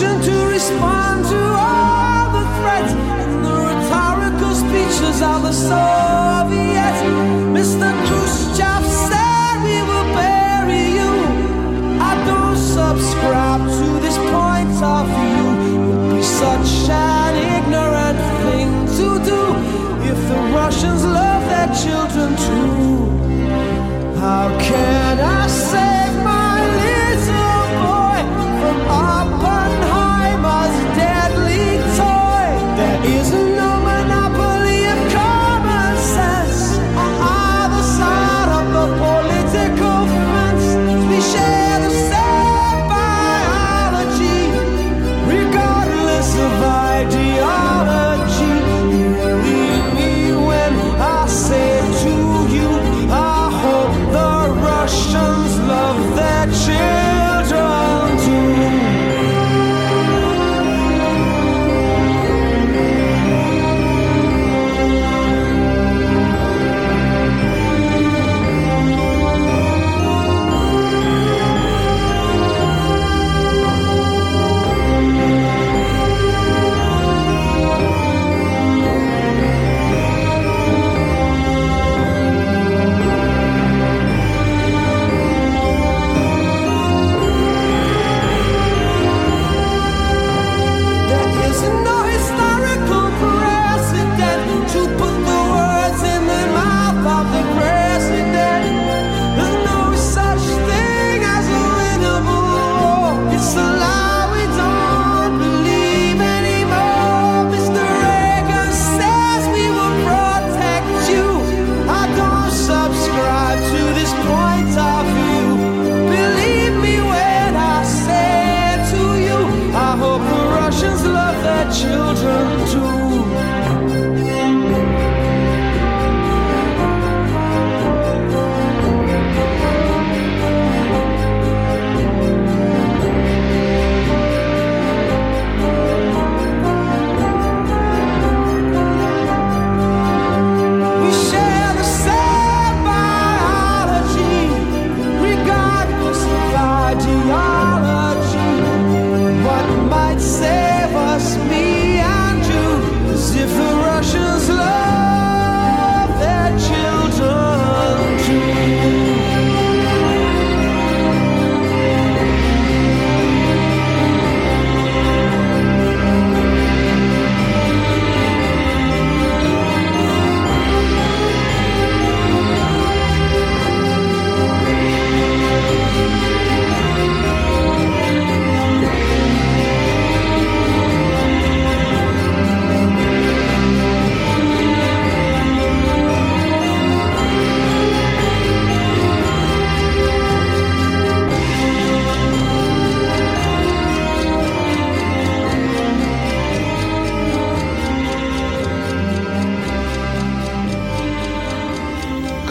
To respond to all the threats and the rhetorical speeches of the Soviets. Mr. Khrushchev said we will bury you. I don't subscribe to this point of view. It would be such an ignorant thing to do if the Russians love their children too. How can I save my little Oppenheimer's deadly toy? There is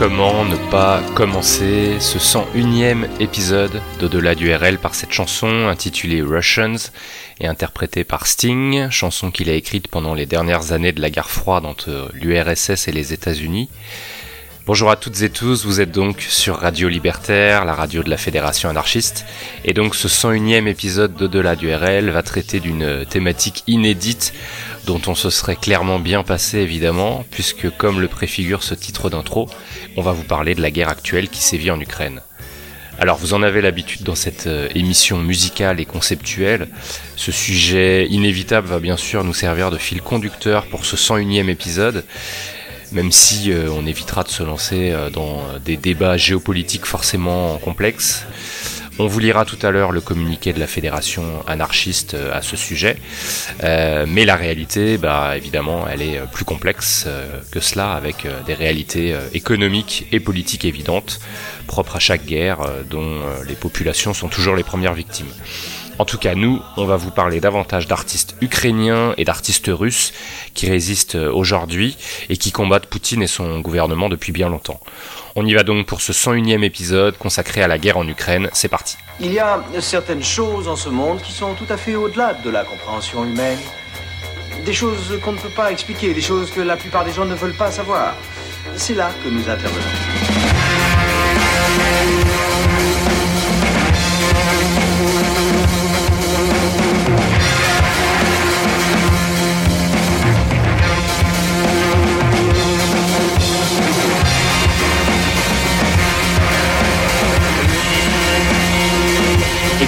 Comment ne pas commencer ce 101ème épisode d'Au-delà du RL par cette chanson intitulée Russians et interprétée par Sting, chanson qu'il a écrite pendant les dernières années de la guerre froide entre l'URSS et les États-Unis. Bonjour à toutes et tous, vous êtes donc sur Radio Libertaire, la radio de la Fédération anarchiste, et donc ce 101ème épisode d'Au-delà du RL va traiter d'une thématique inédite dont on se serait clairement bien passé évidemment, puisque comme le préfigure ce titre d'intro, on va vous parler de la guerre actuelle qui sévit en Ukraine. Alors vous en avez l'habitude dans cette euh, émission musicale et conceptuelle, ce sujet inévitable va bien sûr nous servir de fil conducteur pour ce 101ème épisode, même si euh, on évitera de se lancer euh, dans des débats géopolitiques forcément complexes. On vous lira tout à l'heure le communiqué de la fédération anarchiste euh, à ce sujet, mais la réalité, bah, évidemment, elle est plus complexe que cela, avec des réalités économiques et politiques évidentes, propres à chaque guerre, dont les populations sont toujours les premières victimes. En tout cas, nous, on va vous parler davantage d'artistes ukrainiens et d'artistes russes qui résistent aujourd'hui et qui combattent Poutine et son gouvernement depuis bien longtemps. On y va donc pour ce 101e épisode consacré à la guerre en Ukraine. C'est parti. Il y a certaines choses en ce monde qui sont tout à fait au-delà de la compréhension humaine. Des choses qu'on ne peut pas expliquer, des choses que la plupart des gens ne veulent pas savoir. C'est là que nous intervenons.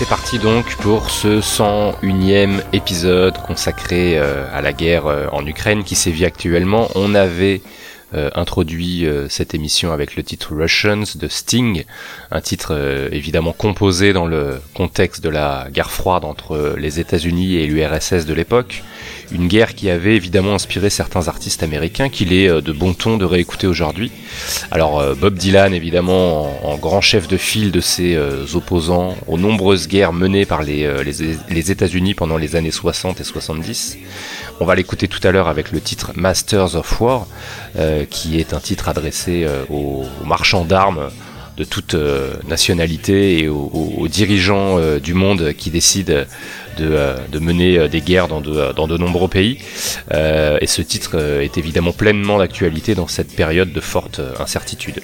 C'est parti donc pour ce 101e épisode consacré euh, à la guerre euh, en Ukraine qui sévit actuellement. On avait euh, introduit cette émission avec le titre Russians de Sting, un titre évidemment composé dans le contexte de la guerre froide entre les États-Unis et l'URSS de l'époque, une guerre qui avait évidemment inspiré certains artistes américains qu'il est de bon ton de réécouter aujourd'hui. Alors Bob Dylan évidemment en, grand chef de file de ses opposants aux nombreuses guerres menées par les, États-Unis pendant les années 60 et 70. On va l'écouter tout à l'heure avec le titre Masters of War, euh, qui est un titre adressé euh, aux, marchands d'armes de toute euh, nationalité et aux dirigeants du monde qui décident de, de, mener des guerres dans de, dans de nombreux pays. et ce titre est évidemment pleinement d'actualité dans cette période de forte incertitude.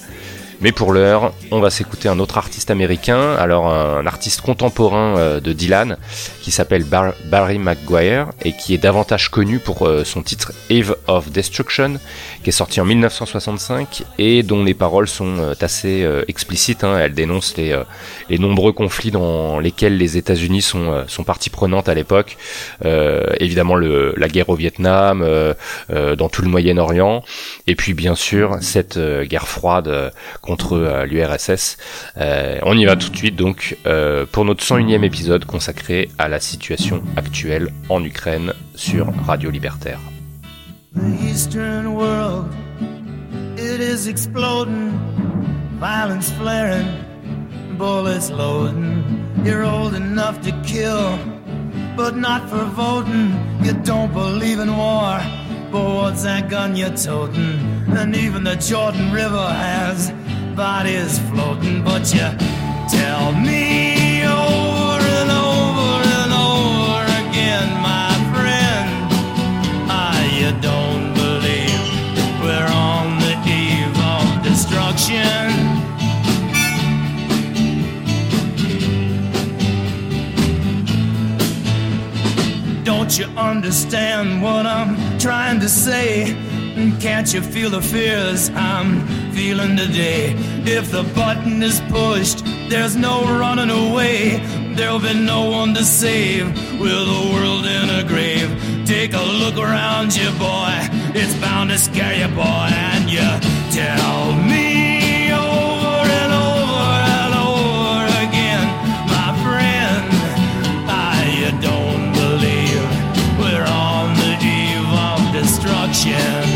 Mais pour l'heure, on va s'écouter un autre artiste américain, alors un artiste contemporain euh, de Dylan, qui s'appelle Bar Barry McGuire, et qui est davantage connu pour euh, son titre Eve of Destruction, qui est sorti en 1965, et dont les paroles sont euh, assez explicites. Hein. Elles dénoncent les, nombreux conflits dans lesquels les États-Unis sont, partie prenante à l'époque. évidemment, le, la guerre au Vietnam, dans tout le Moyen-Orient, et puis bien sûr, cette guerre froide contre euh, l'URSS. Euh, on y va tout de suite donc euh, pour notre 101e épisode consacré à la situation actuelle en Ukraine sur Radio Libertaire. The Eastern world, it is exploding, violence flaring, bullets loading. You're old enough to kill, but not for voting. You don't believe in war, but what's that gun you're toting? And even the Jordan River has bodies floating, but you tell me over and over and over again, my friend, ah, you don't believe we're on the eve of destruction. Don't you understand what I'm trying to say? Can't you feel the fears I'm feeling today? If the button is pushed, there's no running away. There'll be no one to save with the world in a grave. Take a look around you, boy. It's bound to scare you, boy. And you tell me over and over and over again, my friend, you don't believe we're on the eve of destruction.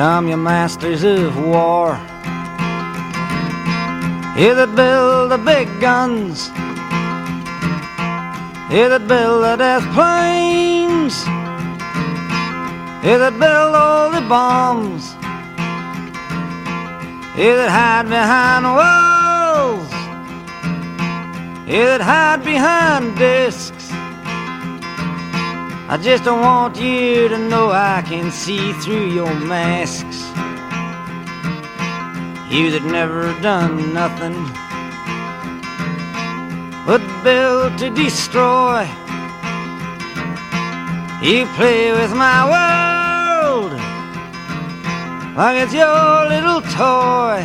Come, you masters of war. You that build the big guns. You that build the death planes. You that build all the bombs. You that hide behind walls. You that hide behind discs. I just don't want you to know I can see through your masks. You that never done nothing but build to destroy. You play with my world like it's your little toy.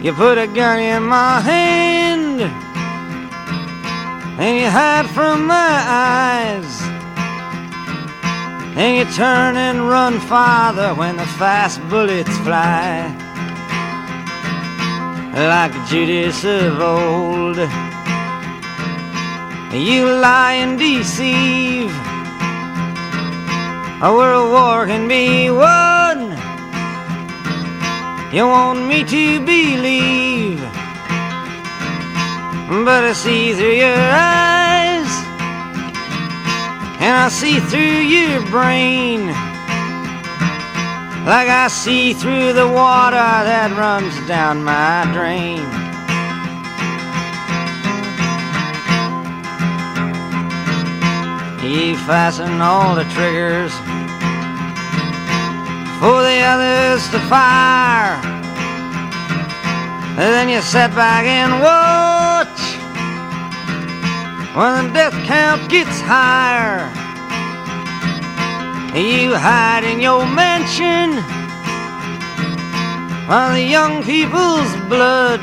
You put a gun in my hand and you hide from my eyes. And you turn and run farther when the fast bullets fly. Like Judas of old, you lie and deceive. A world war can be won. You want me to believe but I see through your eyes, and I see through your brain, like I see through the water that runs down my drain. You fasten all the triggers for the others to fire. And then you sit back and watch when the death count gets higher. You hide in your mansion while the young people's blood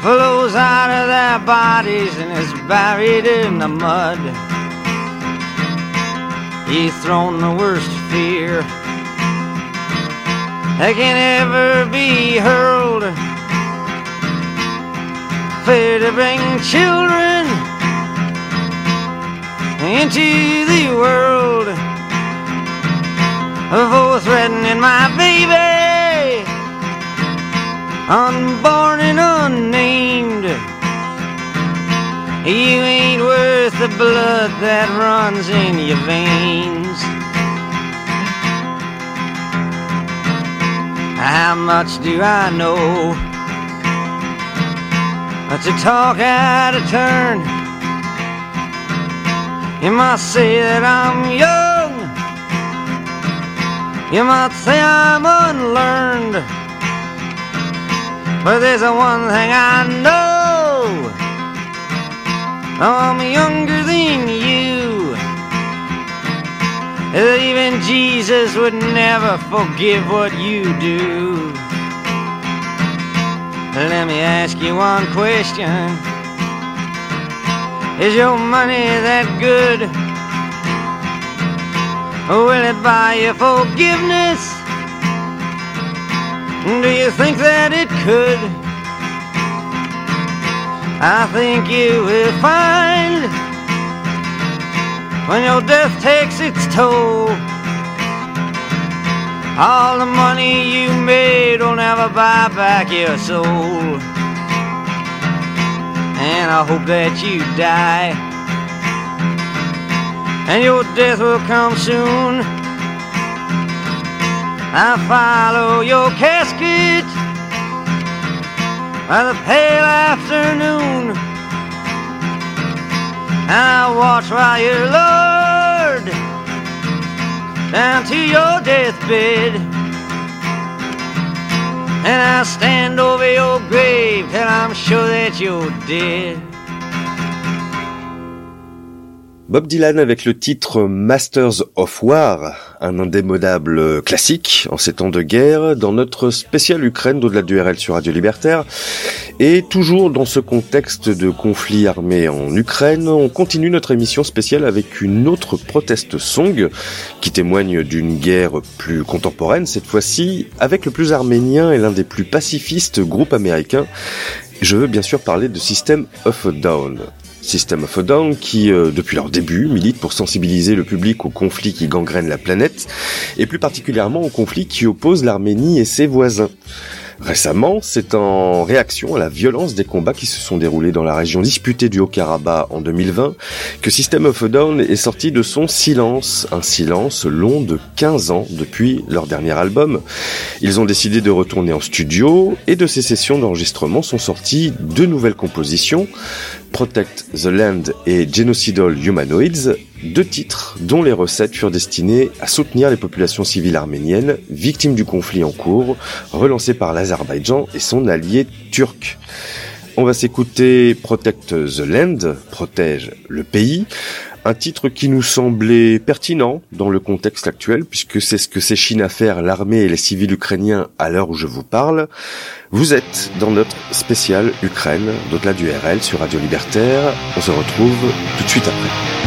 flows out of their bodies and is buried in the mud. You've thrown the worst fear that can ever be hurled. Fear to bring children into the world. For threatening my baby, unborn and unnamed. You ain't worth the blood that runs in your veins. How much do I know? But to talk out of turn. You might say that I'm young. You might say I'm unlearned. But there's one thing I know. I'm younger than you. Even Jesus would never forgive what you do. Let me ask you one question. Is your money that good? Will it buy you forgiveness? Do you think that it could? I think you will find when your death takes its toll. All the money you made will never buy back your soul. And I hope that you die. And your death will come soon. I follow your casket by the pale afternoon. And I watch while you're lured down to your deathbed. And I stand over your grave till I'm sure that you're dead. Bob Dylan avec le titre Masters of War, un indémodable classique en ces temps de guerre, dans notre spécial Ukraine d'au-delà du RL sur Radio Libertaire. Et toujours dans ce contexte de conflit armé en Ukraine, on continue notre émission spéciale avec une autre protest song qui témoigne d'une guerre plus contemporaine, cette fois-ci avec le plus arménien et l'un des plus pacifistes groupes américains. Je veux bien sûr parler de System of a Down. System of a Down qui, euh, depuis leur début, milite pour sensibiliser le public aux conflits qui gangrènent la planète, et plus particulièrement aux conflits qui opposent l'Arménie et ses voisins. Récemment, c'est en réaction à la violence des combats qui se sont déroulés dans la région disputée du Haut-Karabakh en 2020 que System of a Down est sorti de son silence, un silence long de 15 ans depuis leur dernier album. Ils ont décidé de retourner en studio et de ces sessions d'enregistrement sont sorties deux nouvelles compositions, Protect the Land et Genocidal Humanoids, deux titres dont les recettes furent destinées à soutenir les populations civiles arméniennes victimes du conflit en cours, relancé par l'Azerbaïdjan et son allié turc. On va s'écouter Protect the Land, protège le pays, un titre qui nous semblait pertinent dans le contexte actuel, puisque c'est ce que s'échine à faire l'armée et les civils ukrainiens à l'heure où je vous parle. Vous êtes dans notre spécial Ukraine, d'au-delà du RL sur Radio Libertaire. On se retrouve tout de suite après.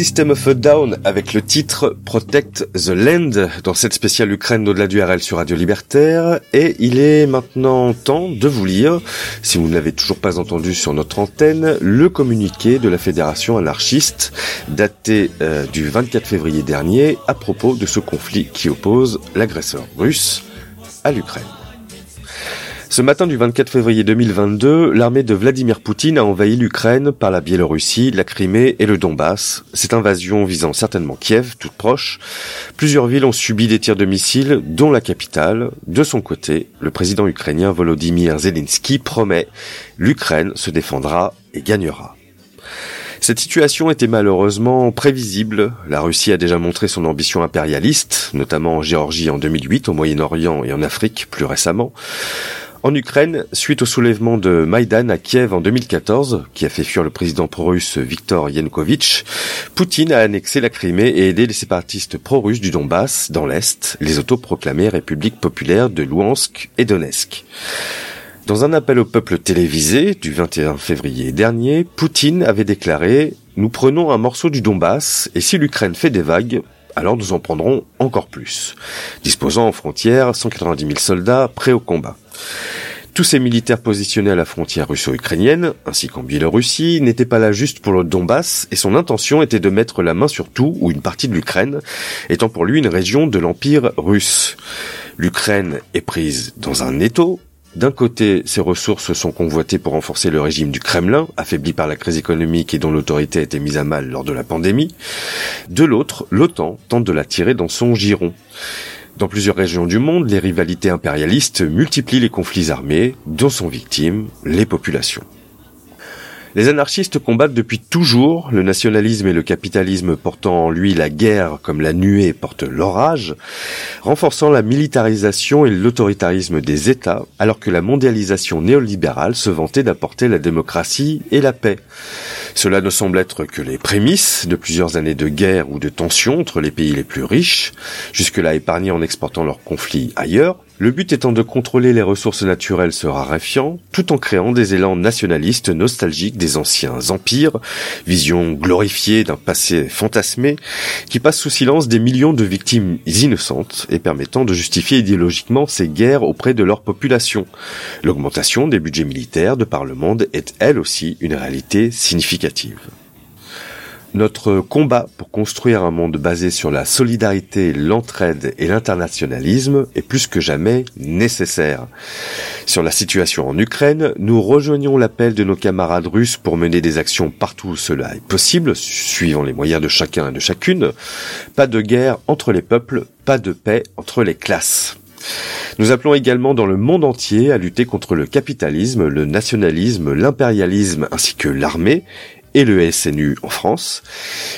System of a Down avec le titre Protect the Land dans cette spéciale Ukraine au-delà du RL sur Radio Libertaire et il est maintenant temps de vous lire, si vous ne l'avez toujours pas entendu sur notre antenne, le communiqué de la Fédération anarchiste daté euh, du 24 février dernier à propos de ce conflit qui oppose l'agresseur russe à l'Ukraine. Ce matin du 24 février 2022, l'armée de Vladimir Poutine a envahi l'Ukraine par la Biélorussie, la Crimée et le Donbass. Cette invasion visant certainement Kiev, toute proche. Plusieurs villes ont subi des tirs de missiles, dont la capitale. De son côté, le président ukrainien Volodymyr Zelensky promet l'Ukraine se défendra et gagnera. Cette situation était malheureusement prévisible. La Russie a déjà montré son ambition impérialiste, notamment en Géorgie en 2008, au Moyen-Orient et en Afrique plus récemment. En Ukraine, suite au soulèvement de Maïdan à Kiev en 2014, qui a fait fuir le président pro-russe Viktor Yanukovych, Poutine a annexé la Crimée et aidé les séparatistes pro-russes du Donbass, dans l'Est, les autoproclamées républiques populaires de Louhansk et Donetsk. Dans un appel au peuple télévisé du 21 février dernier, Poutine avait déclaré « Nous prenons un morceau du Donbass et si l'Ukraine fait des vagues, alors nous en prendrons encore plus, disposant en frontières 190 000 soldats prêts au combat. Tous ces militaires positionnés à la frontière russo-ukrainienne, ainsi qu'en Biélorussie, n'étaient pas là juste pour le Donbass, et son intention était de mettre la main sur tout ou une partie de l'Ukraine, étant pour lui une région de l'Empire russe. L'Ukraine est prise dans un étau, d'un côté, ses ressources sont convoitées pour renforcer le régime du Kremlin, affaibli par la crise économique et dont l'autorité a été mise à mal lors de la pandémie. De l'autre, l'OTAN tente de la tirer dans son giron. Dans plusieurs régions du monde, les rivalités impérialistes multiplient les conflits armés, dont sont victimes les populations. Les anarchistes combattent depuis toujours le nationalisme et le capitalisme portant en lui la guerre comme la nuée porte l'orage, renforçant la militarisation et l'autoritarisme des États, alors que la mondialisation néolibérale se vantait d'apporter la démocratie et la paix. Cela ne semble être que les prémices de plusieurs années de guerre ou de tensions entre les pays les plus riches, jusque-là épargnés en exportant leurs conflits ailleurs, le but étant de contrôler les ressources naturelles se raréfiant, tout en créant des élans nationalistes nostalgiques des anciens empires, vision glorifiée d'un passé fantasmé, qui passe sous silence des millions de victimes innocentes et permettant de justifier idéologiquement ces guerres auprès de leur population. L'augmentation des budgets militaires de par le monde est elle aussi une réalité significative. Notre combat pour construire un monde basé sur la solidarité, l'entraide et l'internationalisme est plus que jamais nécessaire. Sur la situation en Ukraine, nous rejoignons l'appel de nos camarades russes pour mener des actions partout où cela est possible, suivant les moyens de chacun et de chacune. Pas de guerre entre les peuples, pas de paix entre les classes. Nous appelons également dans le monde entier à lutter contre le capitalisme, le nationalisme, l'impérialisme ainsi que l'armée et le SNU en France,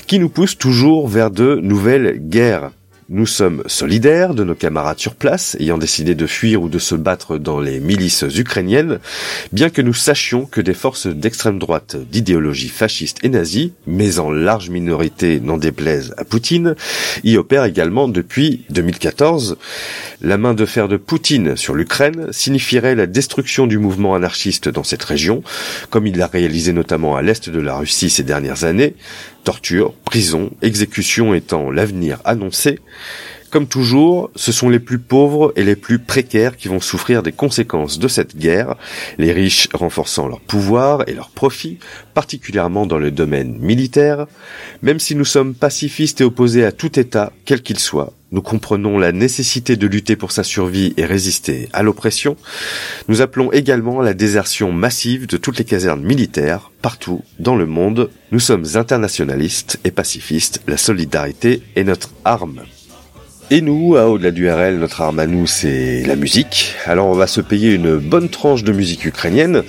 qui nous poussent toujours vers de nouvelles guerres. Nous sommes solidaires de nos camarades sur place, ayant décidé de fuir ou de se battre dans les milices ukrainiennes, bien que nous sachions que des forces d'extrême droite d'idéologie fasciste et nazie, mais en large minorité n'en déplaise à Poutine, y opèrent également depuis 2014. La main de fer de Poutine sur l'Ukraine signifierait la destruction du mouvement anarchiste dans cette région, comme il l'a réalisé notamment à l'est de la Russie ces dernières années, torture, prison, exécution étant l'avenir annoncé. Comme toujours, ce sont les plus pauvres et les plus précaires qui vont souffrir des conséquences de cette guerre, les riches renforçant leur pouvoir et leur profit, particulièrement dans le domaine militaire. Même si nous sommes pacifistes et opposés à tout État, quel qu'il soit, nous comprenons la nécessité de lutter pour sa survie et résister à l'oppression. Nous appelons également à la désertion massive de toutes les casernes militaires partout dans le monde. Nous sommes internationalistes et pacifistes. La solidarité est notre arme. Et nous, à Au-delà du RL, notre arme à nous, c'est la musique. Alors on va se payer une bonne tranche de musique ukrainienne.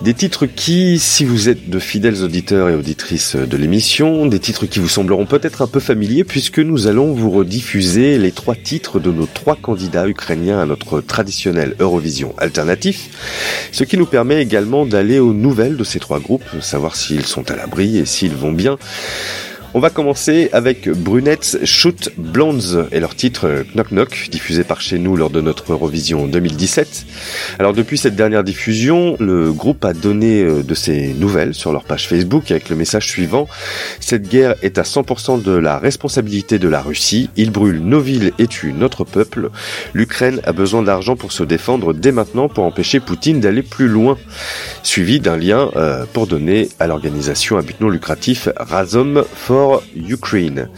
Des titres qui, si vous êtes de fidèles auditeurs et auditrices de l'émission, des titres qui vous sembleront peut-être un peu familiers puisque nous allons vous rediffuser les trois titres de nos trois candidats ukrainiens à notre traditionnel Eurovision alternatif. Ce qui nous permet également d'aller aux nouvelles de ces trois groupes, savoir s'ils sont à l'abri et s'ils vont bien. On va commencer avec Brunettes Shoot Blondes et leur titre Knock Knock, diffusé par chez nous lors de notre Eurovision 2017. Alors depuis cette dernière diffusion, le groupe a donné euh, de ses nouvelles sur leur page Facebook avec le message suivant. Cette guerre est à 100% de la responsabilité de la Russie. Il brûle nos villes et tue notre peuple. L'Ukraine a besoin d'argent pour se défendre dès maintenant pour empêcher Poutine d'aller plus loin. Suivi d'un lien euh, pour donner à l'organisation à but non lucratif Razom for Ukraine.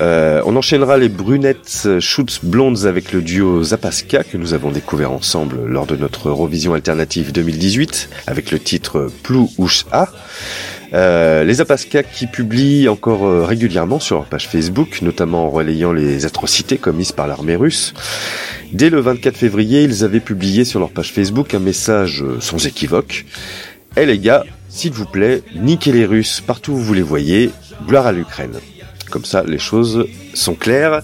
Euh, on enchaînera les brunettes Schutz Blondes avec le duo Zapaska que nous avons découvert ensemble lors de notre Eurovision alternative 2018 avec le titre Plou A. Euh, les Zapaska qui publient encore euh, régulièrement sur leur page Facebook, notamment en relayant les atrocités commises par l'armée russe. Dès le 24 février, ils avaient publié sur leur page Facebook un message sans équivoque. Eh les gars, s'il vous plaît, niquez les Russes partout où vous les voyez, gloire à l'Ukraine. Comme ça, les choses sont claires.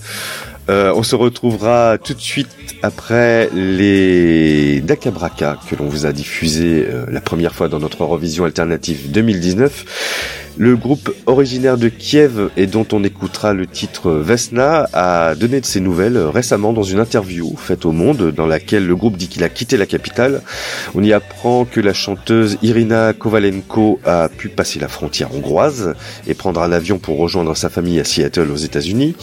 Euh, on se retrouvera tout de suite après les Dakabraka que l'on vous a diffusé euh, la première fois dans notre Eurovision alternative 2019. Le groupe originaire de Kiev et dont on écoutera le titre Vesna a donné de ses nouvelles récemment dans une interview faite au Monde dans laquelle le groupe dit qu'il a quitté la capitale. On y apprend que la chanteuse Irina Kovalenko a pu passer la frontière hongroise et prendre un avion pour rejoindre sa famille à Seattle aux États-Unis.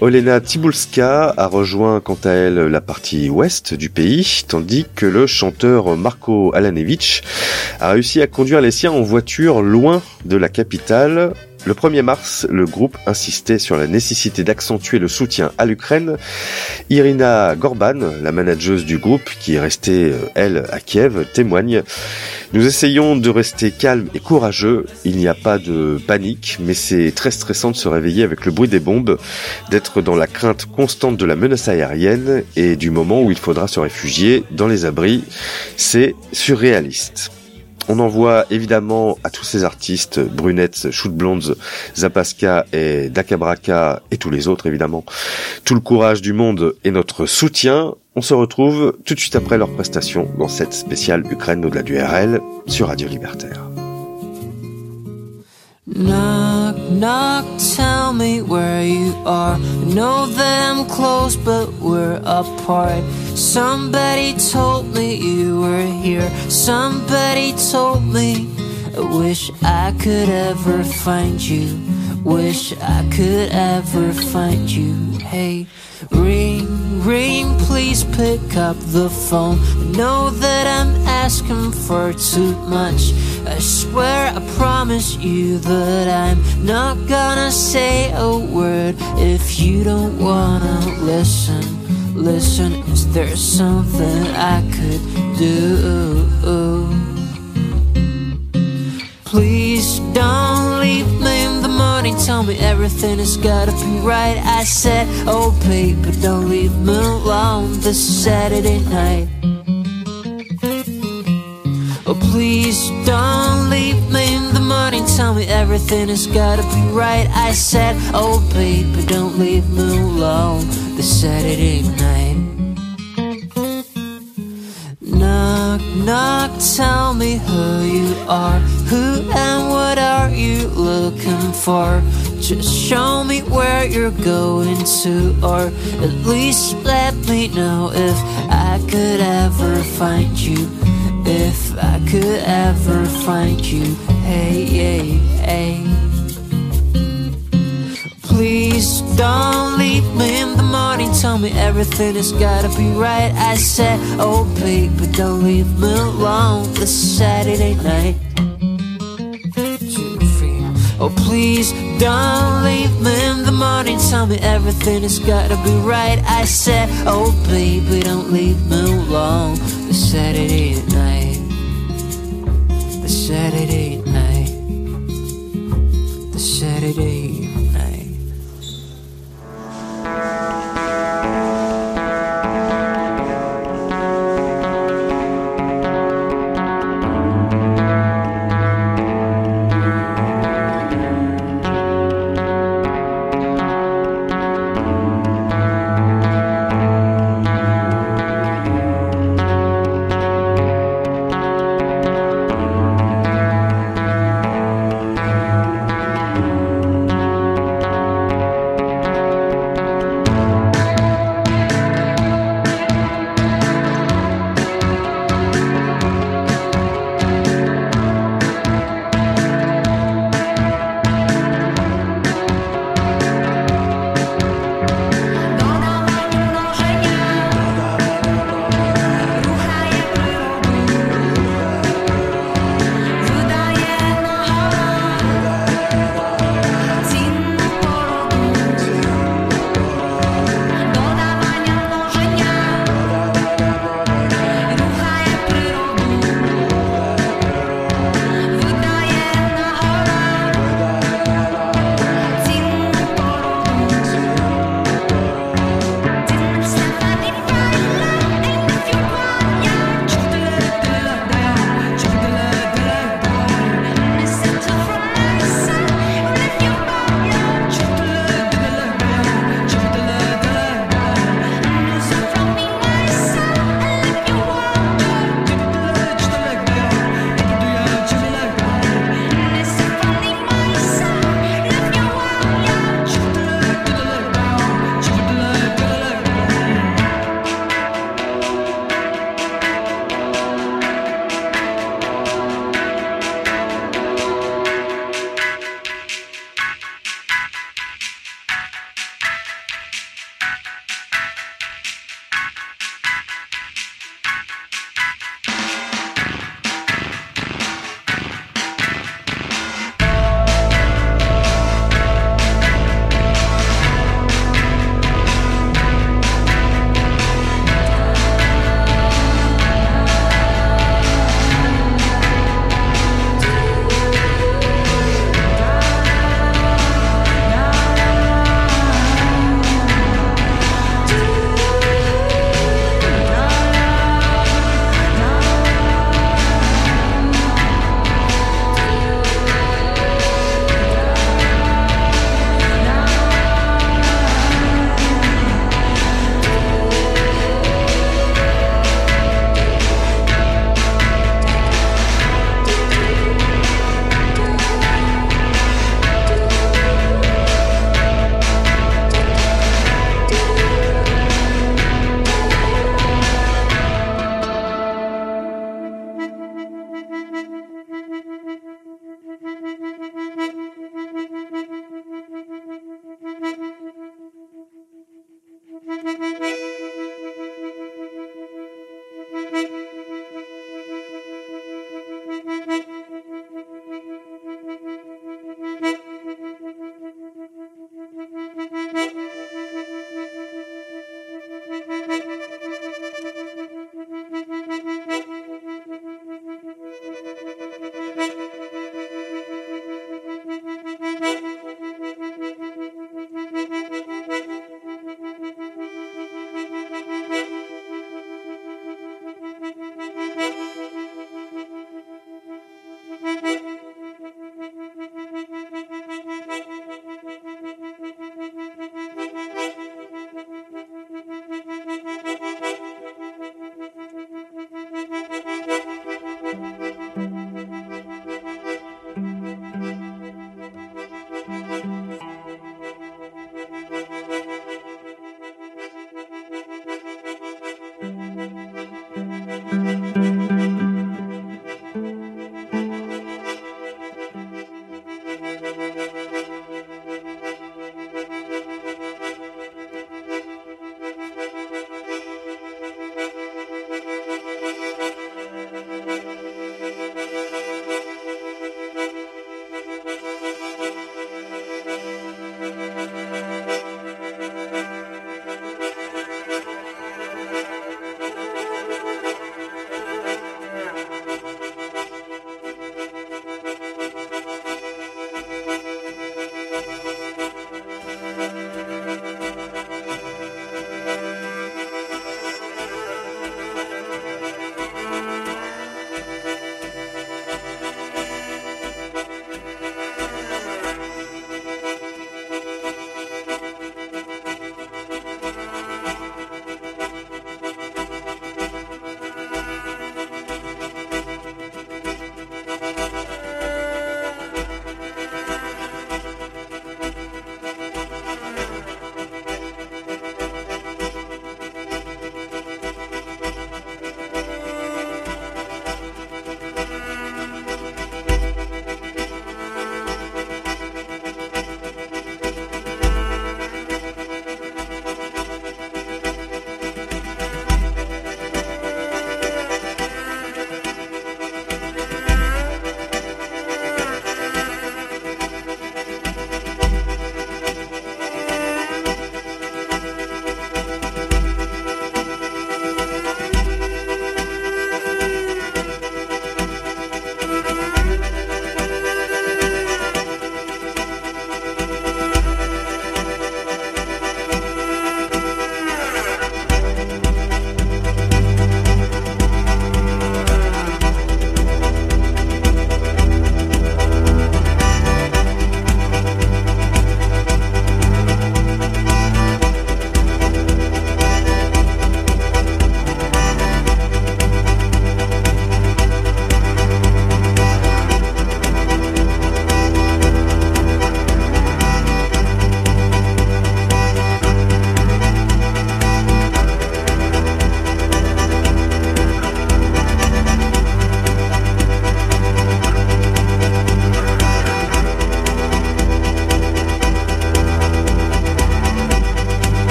Olena Tibulska a rejoint quant à elle la partie ouest du pays, tandis que le chanteur Marko Alanevich a réussi à conduire les siens en voiture loin de la capitale. Le 1er mars, le groupe insistait sur la nécessité d'accentuer le soutien à l'Ukraine. Irina Gorban, la manageuse du groupe, qui est restée, euh, elle, à Kiev, témoigne. Nous essayons de rester calmes et courageux. Il n'y a pas de panique, mais c'est très stressant de se réveiller avec le bruit des bombes, d'être dans la crainte constante de la menace aérienne et du moment où il faudra se réfugier dans les abris. C'est surréaliste. On envoie évidemment à tous ces artistes, Brunettes, Shoot Blondes, Zapaska et Dakabraka et tous les autres évidemment, tout le courage du monde et notre soutien. On se retrouve tout de suite après leur prestation dans cette spéciale Ukraine au-delà du RL sur Radio Libertaire. Knock, knock, tell me where you are. I know that I'm close, but we're apart. Somebody told me you were here. Somebody told me. I wish I could ever find you. Wish I could ever find you. Hey, ring, ring, please pick up the phone. I know that I'm asking for too much. I swear I promise you that I'm not gonna say a word if you don't wanna listen. Listen, is there something I could do? Please don't leave morning. Tell me everything has gotta be right. I said, oh baby, don't leave me alone this Saturday night. Oh, please don't leave me in the morning. Tell me everything has gotta be right. I said, Oh, baby, don't leave me alone this Saturday night. Knock, knock, tell me who you are. Who and what are you looking for? Just show me where you're going to, or at least let me know if I could ever find you. If I could ever find you, hey, hey, hey. Please don't Tell me everything has gotta be right. I said, oh baby, don't leave me alone this Saturday night. Oh please don't leave me in the morning. Tell me everything has gotta be right. I said, oh baby, don't leave me alone this Saturday night. The Saturday night. The Saturday night.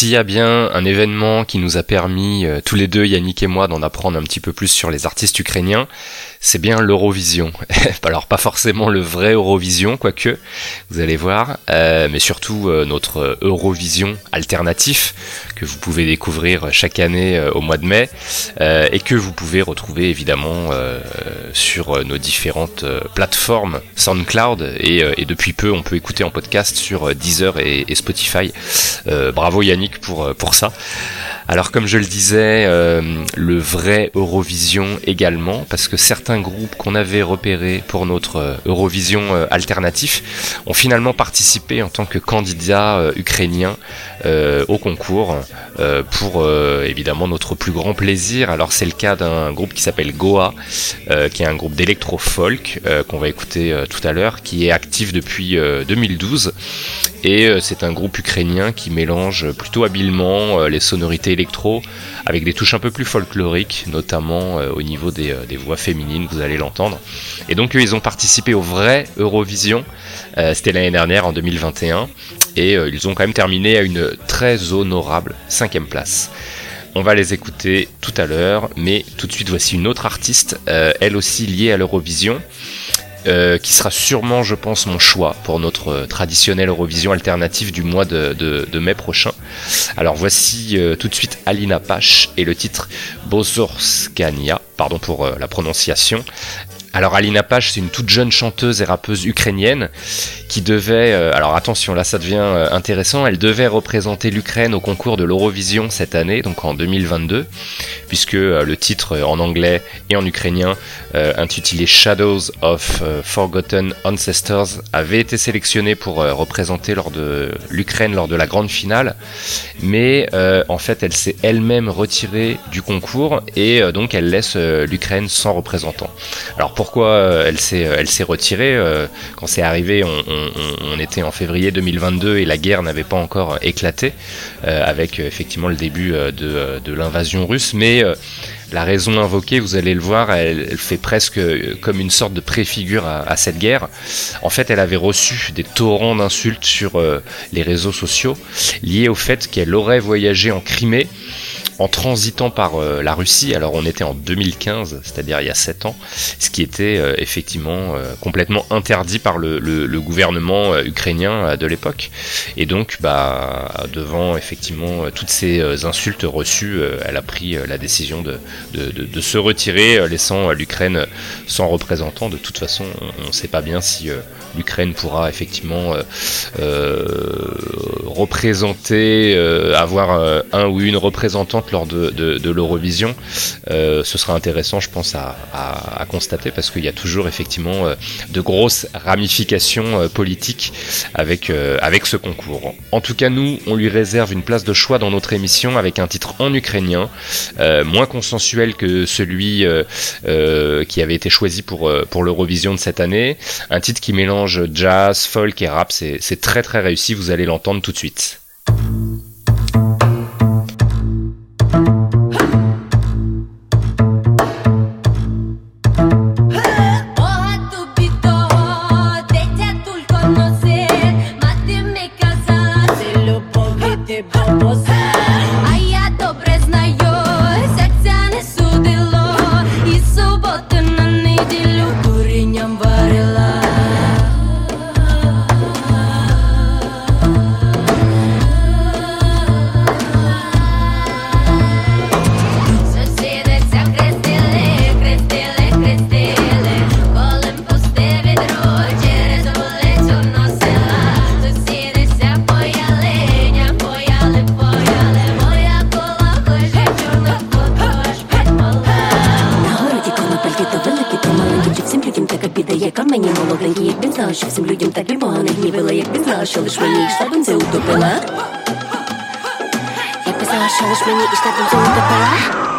S'il y a bien un événement qui nous a permis, euh, tous les deux, Yannick et moi, d'en apprendre un petit peu plus sur les artistes ukrainiens, c'est bien l'Eurovision. Alors pas forcément le vrai Eurovision, quoique, vous allez voir, euh, mais surtout euh, notre Eurovision alternatif que vous pouvez découvrir chaque année au mois de mai et que vous pouvez retrouver évidemment sur nos différentes plateformes SoundCloud et, depuis peu on peut écouter en podcast sur Deezer et, et Spotify. bravo Yannick pour, euh, pour ça. Alors comme je le disais, euh, le vrai Eurovision également, parce que certains groupes qu'on avait repérés pour notre euh, Eurovision alternatif ont finalement participé en tant que candidats ukrainiens au concours pour évidemment notre plus grand plaisir. Alors c'est le cas d'un groupe qui s'appelle Goa, qui est un groupe d'électro-folk qu'on va écouter tout à l'heure, qui est actif depuis 2012 et euh, c'est un groupe ukrainien qui mélange plutôt habilement euh, les sonorités électro avec des touches un peu plus folkloriques, notamment euh, au niveau des, voix féminines, vous allez l'entendre. Et donc ils ont participé au vrai Eurovision, c'était l'année dernière en 2021, et ils ont quand même terminé à une très honorable cinquième place. On va les écouter tout à l'heure, mais tout de suite voici une autre artiste, elle aussi liée à l'Eurovision. Euh, qui sera sûrement, je pense, mon choix pour notre euh, traditionnelle Eurovision alternative du mois de, mai prochain. Alors voici euh, tout de suite Alina Pache et le titre Bozorskania, pardon pour la prononciation. Alors Alina Page, c'est une toute jeune chanteuse et rappeuse ukrainienne qui devait, euh, alors attention là ça devient euh, intéressant, elle devait représenter l'Ukraine au concours de l'Eurovision cette année, donc en 2022, puisque euh, le titre en anglais et en ukrainien intitulé Shadows of Forgotten Ancestors avait été sélectionné pour représenter l'Ukraine lors de la grande finale, mais en fait elle s'est elle-même retirée du concours et donc elle laisse l'Ukraine sans représentant. Pourquoi euh, elle s'est euh, elle s'est retirée euh, quand c'est arrivé on, était en février 2022 et la guerre n'avait pas encore éclaté avec effectivement le début de, l'invasion russe mais la raison invoquée, vous allez le voir, elle, fait presque comme une sorte de préfigure à, cette guerre. En fait, elle avait reçu des torrents d'insultes sur les réseaux sociaux liés au fait qu'elle aurait voyagé en Crimée en transitant par euh, la Russie. Alors on était en 2015, c'est-à-dire il y a 7 ans, ce qui était euh, effectivement euh, complètement interdit par le, gouvernement ukrainien de l'époque. Et donc, bah, devant effectivement toutes ces insultes reçues, elle a pris la décision de, de, se retirer, laissant l'Ukraine sans représentant. De toute façon, on ne sait pas bien si l'Ukraine pourra effectivement représenter, avoir un ou une représentante lors de, l'Eurovision, euh, ce sera intéressant, je pense, à, constater parce qu'il y a toujours effectivement euh, de grosses ramifications euh, politiques avec, avec ce concours. En tout cas, nous, on lui réserve une place de choix dans notre émission avec un titre en ukrainien, moins consensuel que celui qui avait été choisi pour, pour l'Eurovision de cette année. Un titre qui mélange jazz, folk et rap, c'est très très réussi, vous allez l'entendre tout de suite. слабенький, як він знав, що всім людям так і погано гнівила, як він знав, що лиш мені йшла бензи утопила. Як він знав, що лиш мені йшла бензи утопила.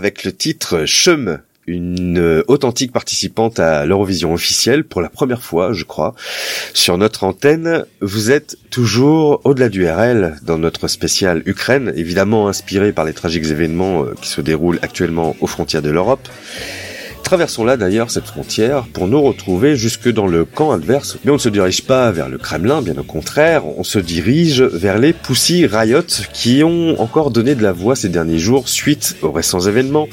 Avec le titre Chem, une authentique participante à l'Eurovision officielle pour la première fois, je crois, sur notre antenne. Vous êtes toujours au-delà du RL dans notre spécial Ukraine, évidemment inspiré par les tragiques événements euh, qui se déroulent actuellement aux frontières de l'Europe. Traversons là d'ailleurs cette frontière pour nous retrouver jusque dans le camp adverse. Mais on ne se dirige pas vers le Kremlin, bien au contraire, on se dirige vers les Pussy Riot qui ont encore donné de la voix ces derniers jours suite aux récents événements.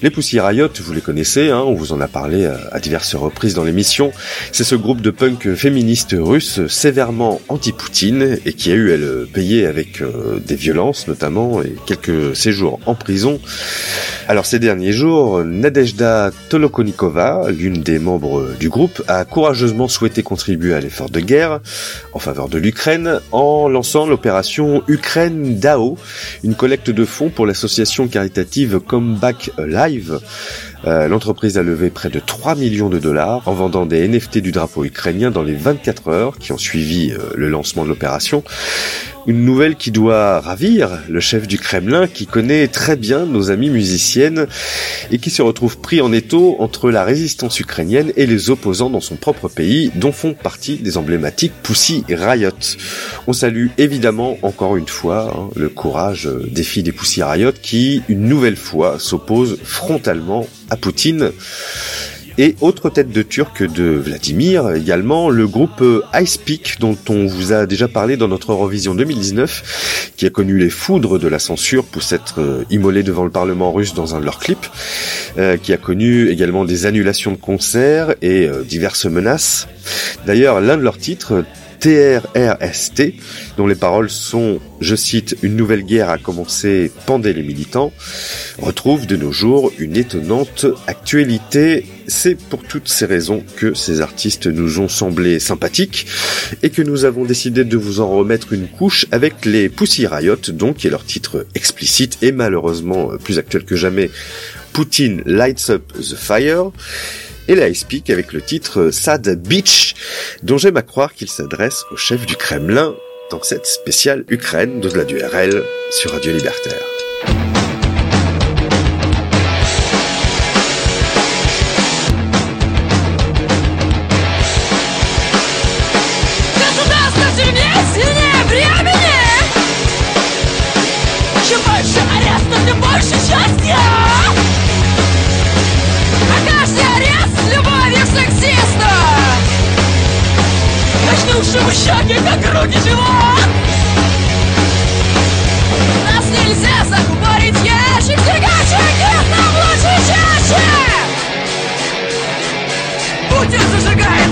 Les Pussy Riot, vous les connaissez, hein, on vous en a parlé à, à diverses reprises dans l'émission. C'est ce groupe de punk féministe russe sévèrement anti-Poutine et qui a eu à le payer avec euh, des violences notamment et quelques séjours en prison. Alors ces derniers jours, Nadezhda Tolokonikova, l'une des membres du groupe, a courageusement souhaité contribuer à l'effort de guerre en faveur de l'Ukraine en lançant l'opération Ukraine DAO, une collecte de fonds pour l'association caritative Comeback Live. Euh, L'entreprise a levé près de 3 millions de dollars en vendant des NFT du drapeau ukrainien dans les 24 heures qui ont suivi euh, le lancement de l'opération. Une nouvelle qui doit ravir le chef du Kremlin qui connaît très bien nos amis musiciennes et qui se retrouve pris en étau entre la résistance ukrainienne et les opposants dans son propre pays dont font partie des emblématiques Pussy Riot. On salue évidemment encore une fois hein, le courage euh, des filles des Pussy Riot qui une nouvelle fois s'opposent frontalement à Poutine. Et autre tête de turc de Vladimir, également le groupe euh, Ice Peak dont on vous a déjà parlé dans notre Eurovision 2019, qui a connu les foudres de la censure pour s'être euh, immolé devant le Parlement russe dans un de leurs clips, euh, qui a connu également des annulations de concerts et diverses menaces. D'ailleurs, l'un de leurs titres, TRRST, dont les paroles sont, je cite, une nouvelle guerre a commencé, pendez les militants, retrouve de nos jours une étonnante actualité. C'est pour toutes ces raisons que ces artistes nous ont semblé sympathiques et que nous avons décidé de vous en remettre une couche avec les Pussy Riot, donc, est leur titre explicite et malheureusement plus actuel que jamais, Poutine Lights Up the Fire et la Speak avec le titre Sad Beach, dont j'aime à croire qu'il s'adresse au chef du Kremlin dans cette spéciale Ukraine de la du RL sur Radio Libertaire. Качнувшему щеки, как груди живот. Нас нельзя закупорить ящик тягачек Нет, нам лучше чаще Путин зажигает,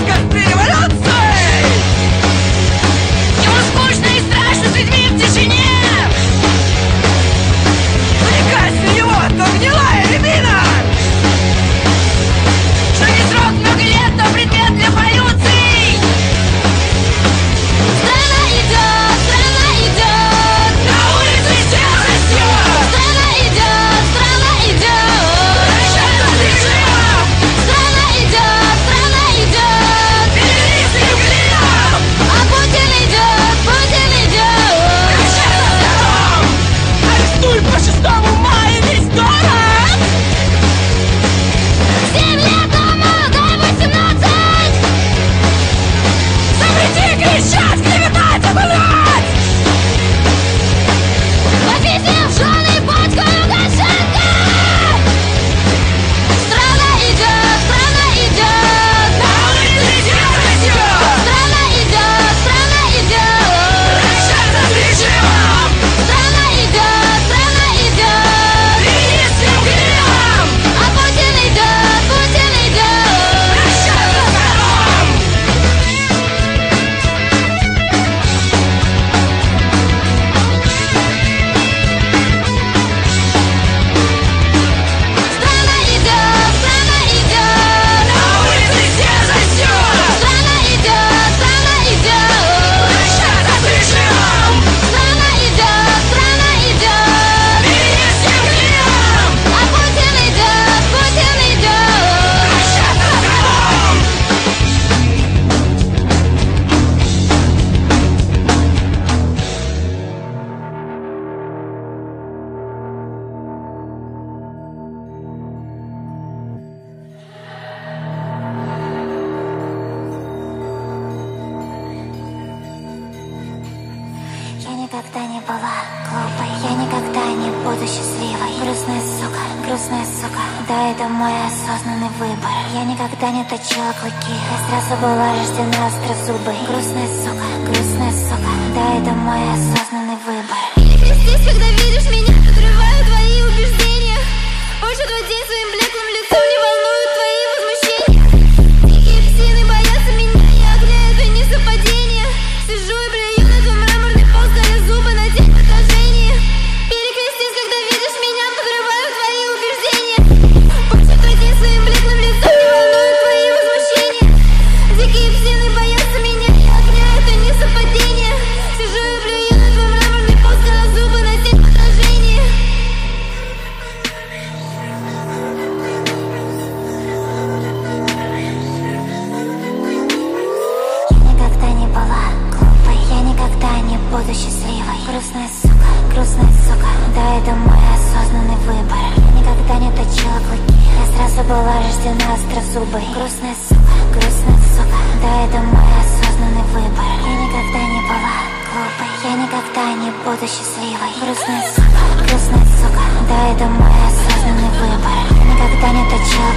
буду счастливой. Грустная сука, грустная сука. Да, это мой осознанный выбор. Никогда не точила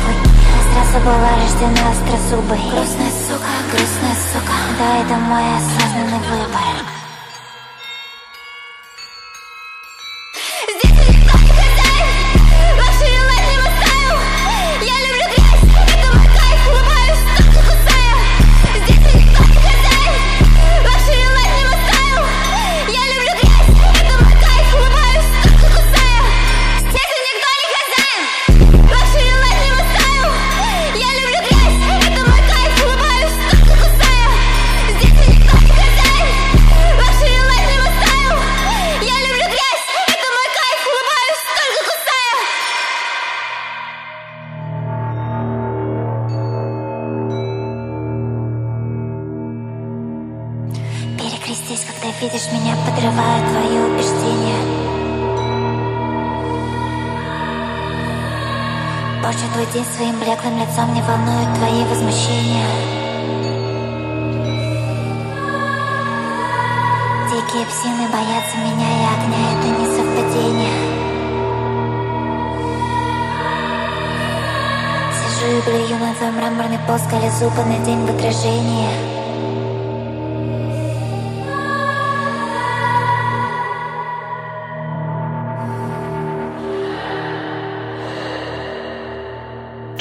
Я сразу была рождена острозубой. Грустная сука, грустная сука. Да, это мой осознанный выбор мраморный пол, скали зубы на день в отражении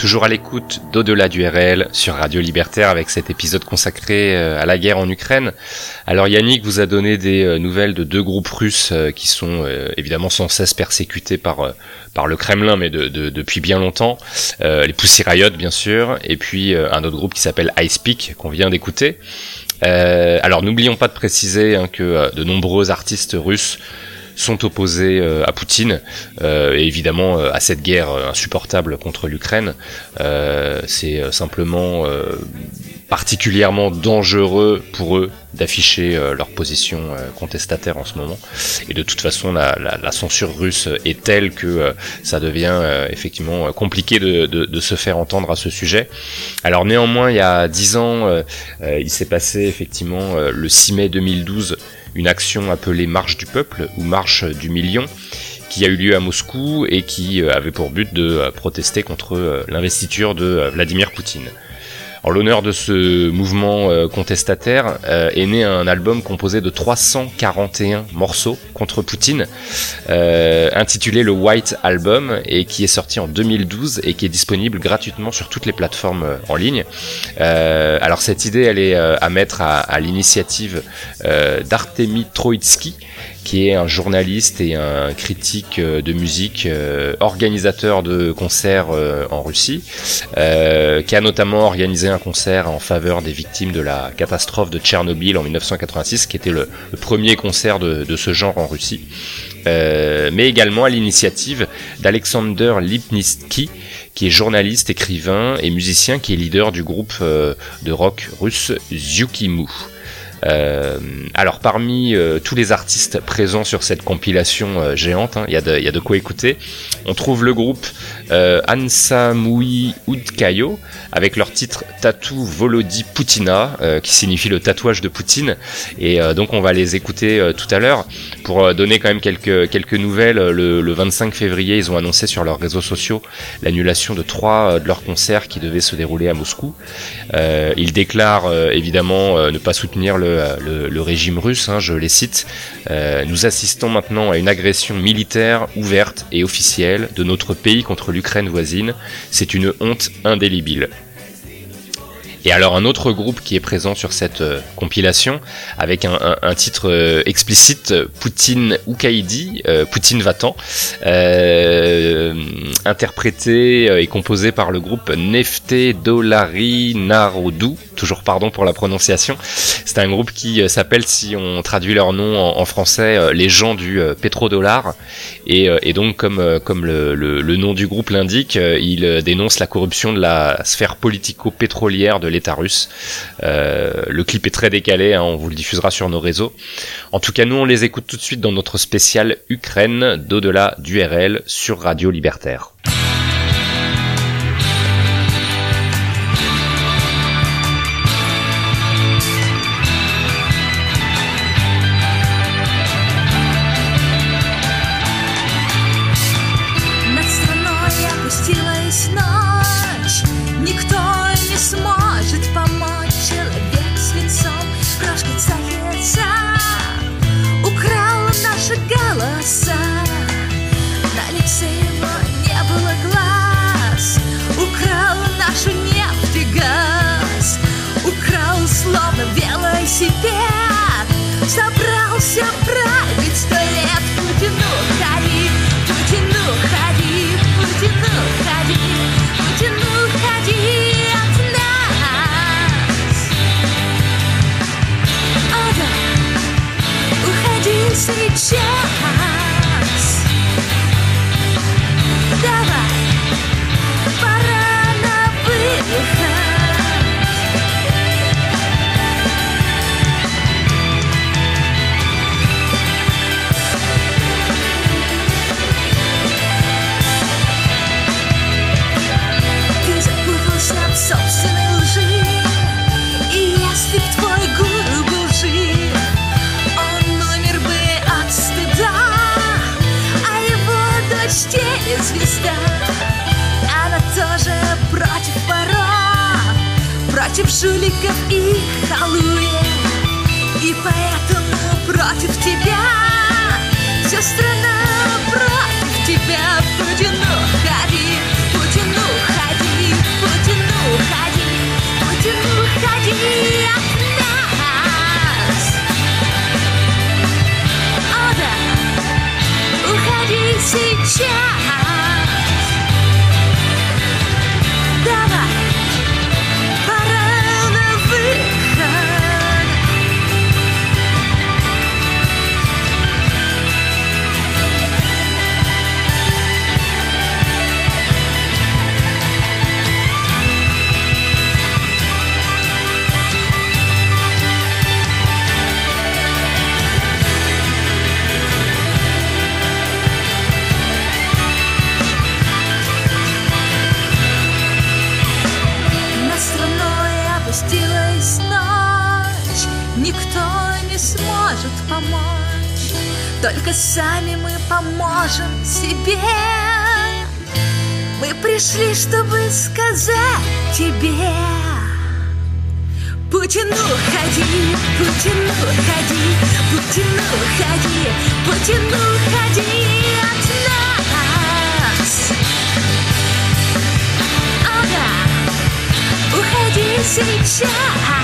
Toujours à l'écoute d'Au-delà du RL sur Radio Libertaire avec cet épisode consacré euh, à la guerre en Ukraine. Alors Yannick vous a donné des euh, nouvelles de deux groupes russes euh, qui sont évidemment sans cesse persécutés par par le Kremlin, mais de, depuis bien longtemps. les Pussy Riot bien sûr, et puis un autre groupe qui s'appelle Ice Peak qu'on vient d'écouter. alors n'oublions pas de préciser hein, que de nombreux artistes russes sont opposés euh, à Poutine euh, et évidemment euh, à cette guerre insupportable contre l'Ukraine. c'est simplement particulièrement dangereux pour eux d'afficher leur position contestataire en ce moment. Et de toute façon, la, censure russe est telle que ça devient effectivement compliqué de, de, se faire entendre à ce sujet. Alors néanmoins, il y a dix ans, il s'est passé effectivement le 6 mai 2012 une action appelée Marche du peuple ou Marche du million qui a eu lieu à Moscou et qui euh, avait pour but de euh, protester contre euh, l'investiture de Vladimir Poutine. En l'honneur de ce mouvement euh, contestataire euh, est né un album composé de 341 morceaux contre Poutine, euh, intitulé le White Album et qui est sorti en 2012 et qui est disponible gratuitement sur toutes les plateformes en ligne. alors cette idée, elle est à mettre à, l'initiative d'Artemi Troitsky, qui est un journaliste et un critique euh, de musique, euh, organisateur de concerts euh, en Russie, qui a notamment organisé un concert en faveur des victimes de la catastrophe de Tchernobyl en 1986, qui était le, premier concert de, de, ce genre en Russie, mais également à l'initiative d'Alexander Lipnitsky, qui est journaliste, écrivain et musicien, qui est leader du groupe de rock russe Zyukimu. Euh, alors parmi euh, tous les artistes présents sur cette compilation euh, géante, hein, il y, y, a de quoi écouter, on trouve le groupe Ansamui Udkayo avec leur titre Tatou Volodi Putina, qui signifie le tatouage de Poutine. Et donc on va les écouter tout à l'heure. Pour donner quand même quelques, quelques nouvelles, le, le, 25 février, ils ont annoncé sur leurs réseaux sociaux l'annulation de trois de leurs concerts qui devaient se dérouler à Moscou. ils déclarent évidemment ne pas soutenir le le, régime russe, hein, je les cite, euh, nous assistons maintenant à une agression militaire ouverte et officielle de notre pays contre l'Ukraine voisine. C'est une honte indélébile. Et alors un autre groupe qui est présent sur cette euh, compilation, avec un, titre euh, explicite, Poutine Ukaidi, euh, Poutine va-t'en, interprété et composé par le groupe Nefte Dolari Narodu, toujours pardon pour la prononciation. C'est un groupe qui s'appelle, si on traduit leur nom en, français, les gens du pétrodollar. Et, donc comme, comme le, le nom du groupe l'indique, il dénonce la corruption de la sphère politico-pétrolière de l'État russe. Euh, le clip est très décalé, hein, on vous le diffusera sur nos réseaux. En tout cas, nous on les écoute tout de suite dans notre spécial Ukraine d'au-delà du RL sur Radio Libertaire. Против жуликов и халуев И поэтому против тебя. Вся страна против тебя Путин, уходи, Путин, уходи Путин, уходи, Путин, уходи от нас. О да, уходи сейчас Только сами мы поможем себе Мы пришли, чтобы сказать тебе Путин, уходи, Путин, уходи, Путин, уходи, Путин, уходи от нас. Ага, уходи сейчас.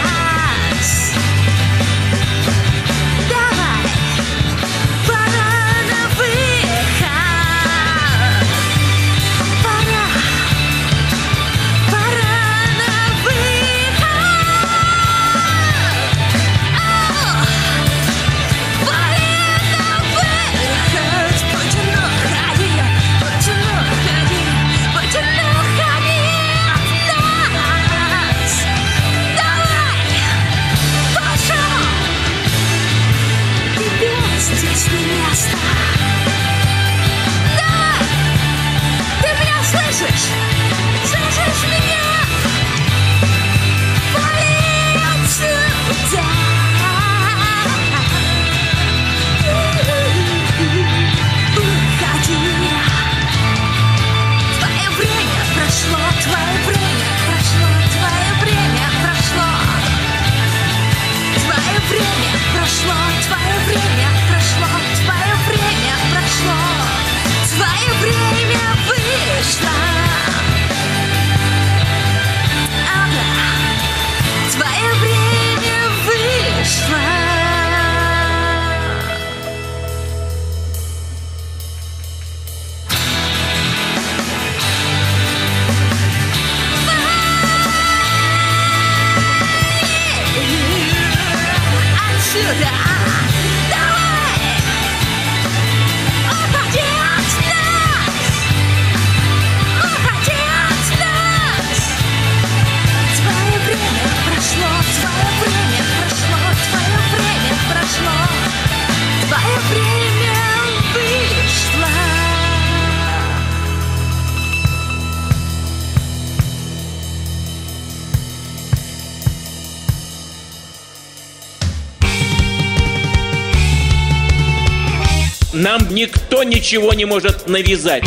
Ничего не может навязать.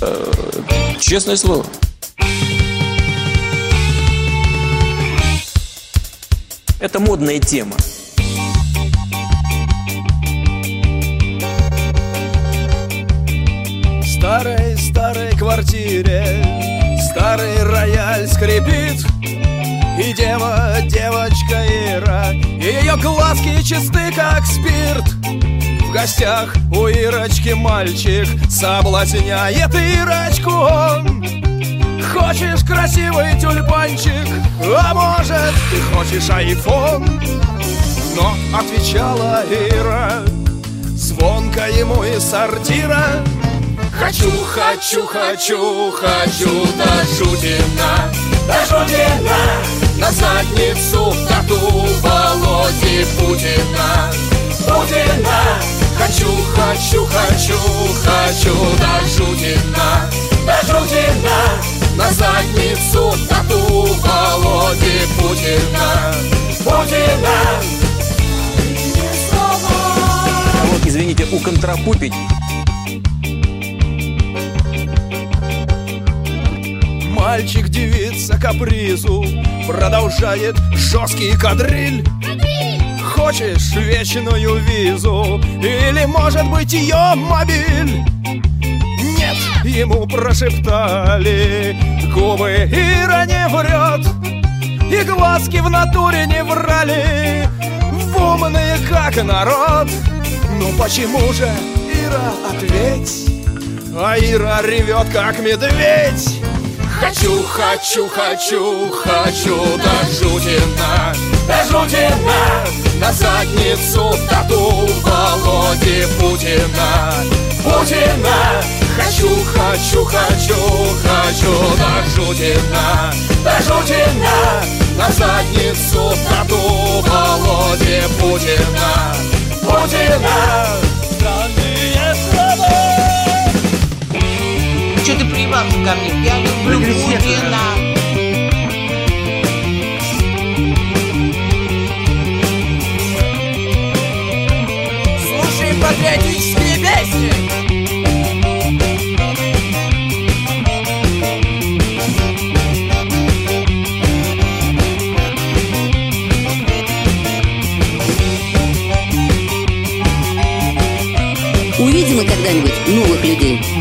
Э, Честное слово. Это модная тема. старой-старой квартире Старый рояль скрипит И дева, девочка Ира ее глазки чисты, как спирт. В гостях у Ирочки мальчик Соблазняет Ирочку. Он Хочешь красивый тюльпанчик А может, ты хочешь айфон? Но отвечала Ира Звонко ему из сортира. Хочу, хочу, хочу, хочу до Жутина До Жутина На задницу тату Володи Путина. Путина. Хочу, хочу, хочу, хочу до Жутина. До Жутина. На задницу тату Володи Путина. Путина. А извините, уконтрапупить Мальчик девица капризу Продолжает жесткий кадриль. Хочешь вечную визу Или, может быть, ее мобиль? Нет, ему прошептали Губы Ира не врет И глазки в натуре не врали. В умные, как народ. Ну почему же, Ира, ответь? А Ира ревет, как медведь Хочу, хочу, хочу, хочу до Жутина. До Жутина. На задницу тату Володи Путина. Путина. Хочу, хочу, хочу, хочу до Жутина. До Жутина. На задницу тату Володи Путина. Путина. Странные слова Че ты приебался ко мне? Я Путина. Слушай патриотические песни. Увидим мы когда-нибудь новых людей.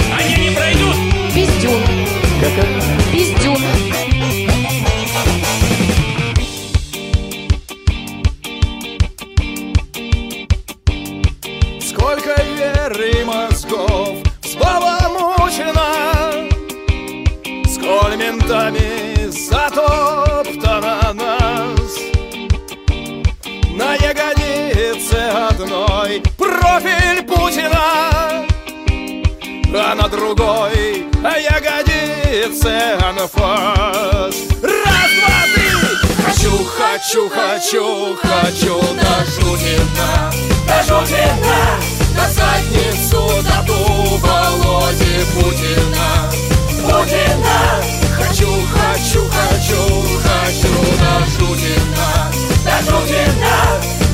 Ягодице анфас Раз, два, три! Хочу, хочу, хочу, хочу до Жутина До Жутина На задницу тату Володи Путина. Путина. Хочу, хочу, хочу, хочу до Жутина До Жутина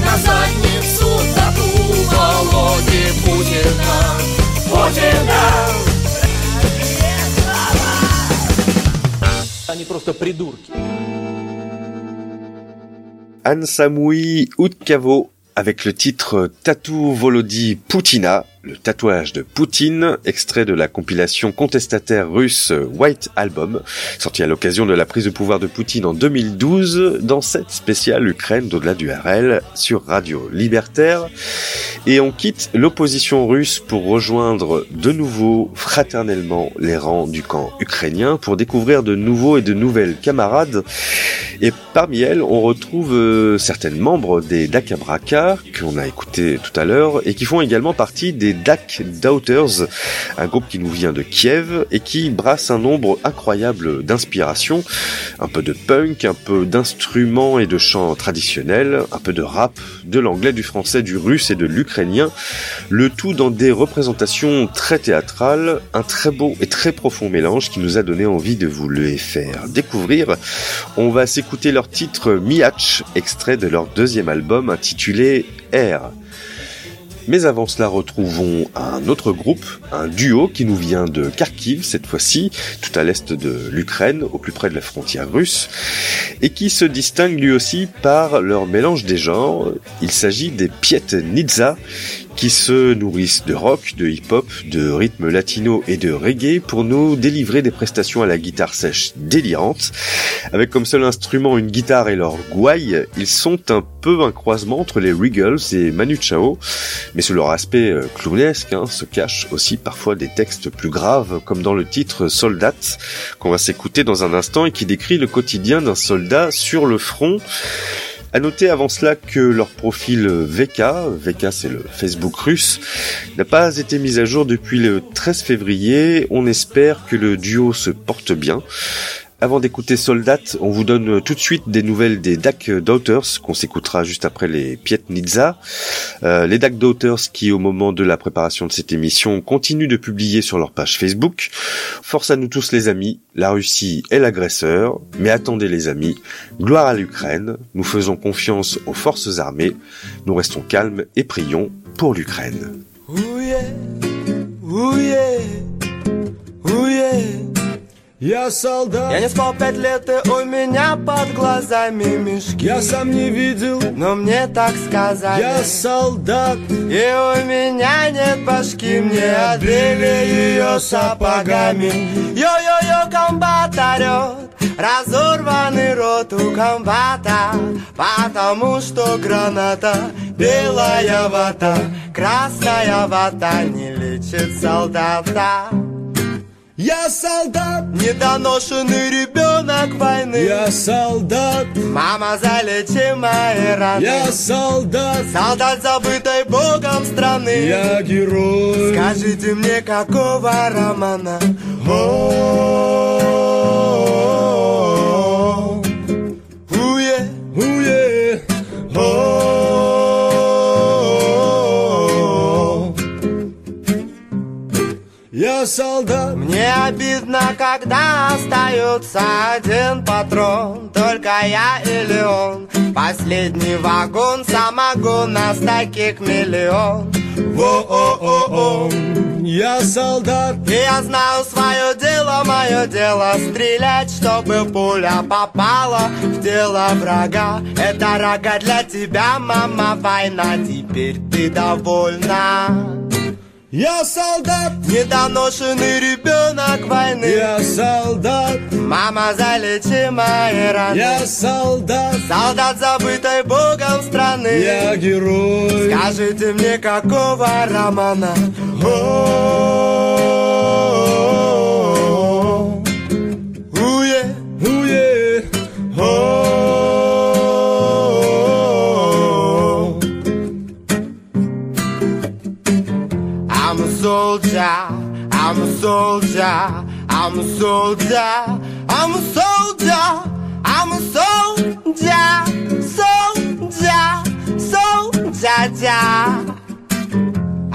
На задницу тату Володи Путина. Путина Они просто придурки Anne Samui Utkavo avec le titre Tatou Volody Putina, le tatouage de Poutine, extrait de la compilation contestataire russe White Album, sorti à l'occasion de la prise de pouvoir de Poutine en 2012 dans cette spéciale Ukraine d'au-delà du RL sur Radio Libertaire. Et on quitte l'opposition russe pour rejoindre de nouveau fraternellement les rangs du camp ukrainien pour découvrir de nouveaux et de nouvelles camarades. Et parmi elles, on retrouve euh, certaines membres des Dakabraka qu'on a écouté tout à l'heure et qui font également partie des Dak Daughters, un groupe qui nous vient de Kiev et qui brasse un nombre incroyable d'inspirations, un peu de punk, un peu d'instruments et de chants traditionnels, un peu de rap, de l'anglais, du français, du russe et de l'ukrainien, le tout dans des représentations très théâtrales, un très beau et très profond mélange qui nous a donné envie de vous le faire découvrir. On va s'écouter leur titre Miach, extrait de leur deuxième album intitulé Air. Mais avant cela, retrouvons un autre groupe, un duo qui nous vient de Kharkiv cette fois-ci, tout à l'est de l'Ukraine, au plus près de la frontière russe, et qui se distingue lui aussi par leur mélange des genres. Il s'agit des Piet Nidza, qui se nourrissent de rock, de hip-hop, de rythme latino et de reggae pour nous délivrer des prestations à la guitare sèche délirante. Avec comme seul instrument une guitare et leur gouaille, ils sont un peu un croisement entre les Regals et Manu Chao, mais sous leur aspect euh, clownesque hein, se cachent aussi parfois des textes plus graves, comme dans le titre Soldat, qu'on va s'écouter dans un instant et qui décrit le quotidien d'un soldat sur le front. À noter avant cela que leur profil VK, VK c'est le Facebook russe, n'a pas été mis à jour depuis le 13 février. On espère que le duo se porte bien. Avant d'écouter Soldat, on vous donne tout de suite des nouvelles des Dak Daughters, qu'on s'écoutera juste après les Piet Nizza. Euh, les Dak Daughters qui, au moment de la préparation de cette émission, continuent de publier sur leur page Facebook. Force à nous tous les amis, la Russie est l'agresseur, mais attendez les amis, gloire à l'Ukraine, nous faisons confiance aux forces armées, nous restons calmes et prions pour l'Ukraine. Я солдат. Я не спал пять лет, и у меня под глазами мешки. Я сам не видел, но мне так сказали. Я солдат. И у меня нет башки, мне отбили ее сапогами. Йо-йо-йо, комбат орет Разорванный рот у комбата. Потому что граната Белая вата, красная вата Не лечит солдата я солдат, недоношенный ребенок войны. Я солдат, мама залечи мои раны. Я солдат, солдат забытой богом страны. Я герой. Скажите мне, какого романа? Уе, Я солдат. Мне обидно, когда остается один патрон. Только я или он. Последний вагон самогон Нас таких миллион. Во-о-о-о. Я солдат. И я знаю свое дело, мое дело Стрелять, чтобы пуля попала В тело врага. Это рога для тебя, мама, война. Теперь ты довольна я солдат, недоношенный ребенок войны. Я солдат, мама залечи мои раны. Я солдат, солдат забытой богом страны. Я герой. Скажите мне, какого романа? Уе, soldier, I'm a soldier, I'm a soldier, I'm a soldier, I'm a soldier, soldier, soldier.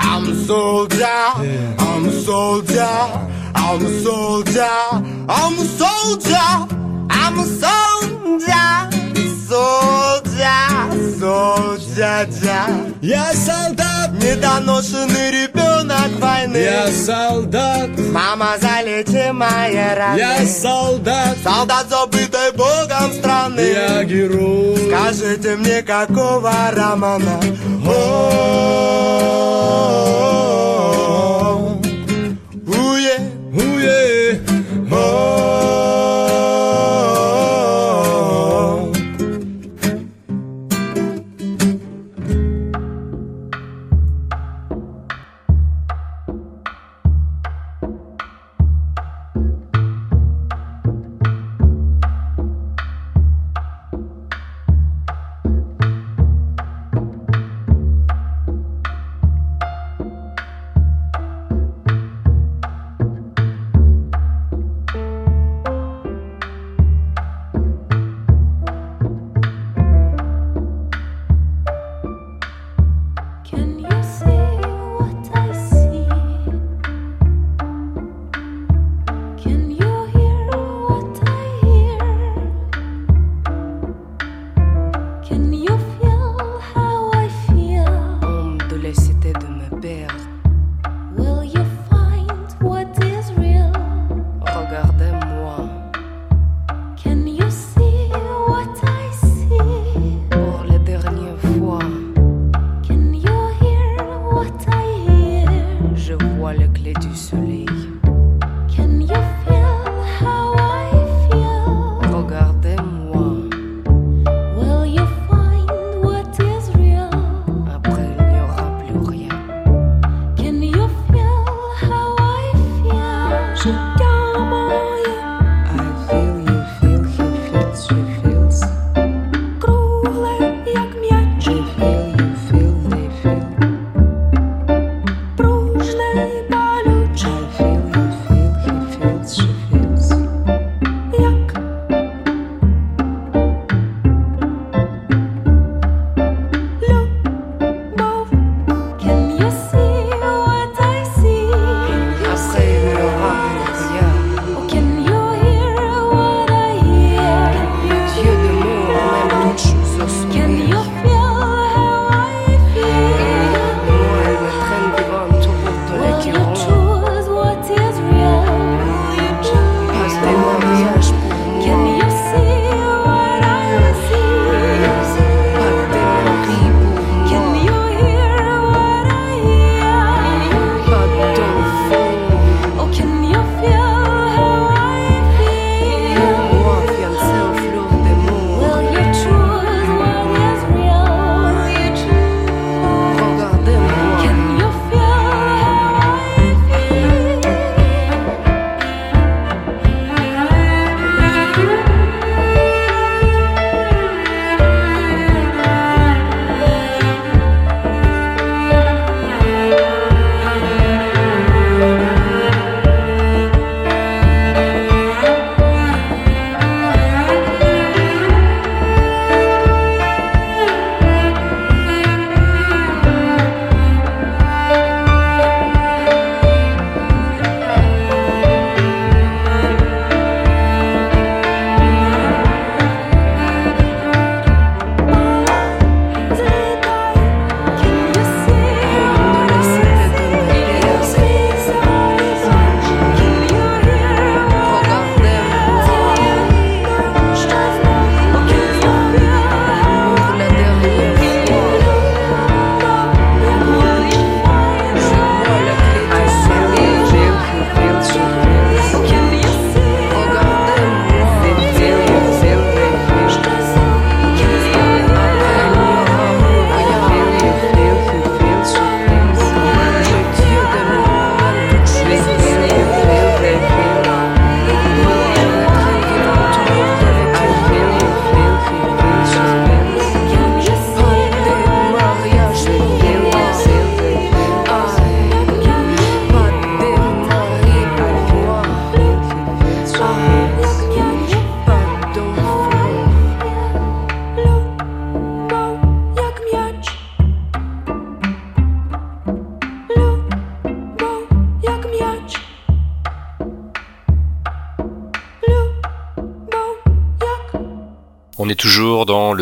I'm a soldier, I'm a soldier, I'm a soldier, I'm a soldier, I'm a soldier, soldier, soldier. Я солдат, недоношенный ребенок войны. Я солдат, мама залечи мои раны. Я солдат, солдат забытой богом страны. Я герой. Скажите мне, какого романа? Уе,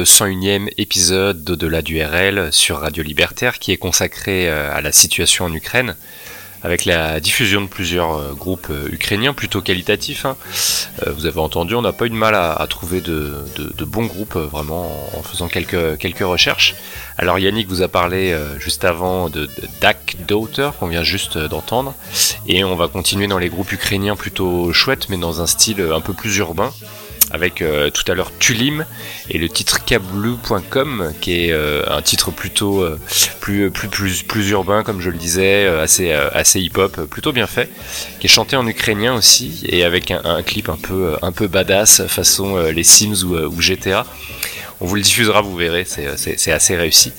le 101e épisode d'Au-delà du RL sur Radio Libertaire qui est consacré euh, à la situation en Ukraine avec la diffusion de plusieurs euh, groupes euh, ukrainiens plutôt qualitatifs. hein. Vous avez entendu, on n'a pas eu de mal à, trouver de, bons groupes vraiment en faisant quelques, recherches. Alors Yannick vous a parlé juste avant de, de Dak Daughter qu'on vient juste d'entendre et on va continuer dans les groupes ukrainiens plutôt chouettes mais dans un style un peu plus urbain avec euh, tout à l'heure Tulim et le titre Kablu.com qui est euh, un titre plutôt euh, plus, plus, plus, plus urbain comme je le disais, assez, assez hip-hop, plutôt bien fait, qui est chanté en ukrainien aussi et avec un, clip un peu, un peu badass façon les Sims ou, ou GTA. On vous le diffusera, vous verrez, c'est- assez réussi.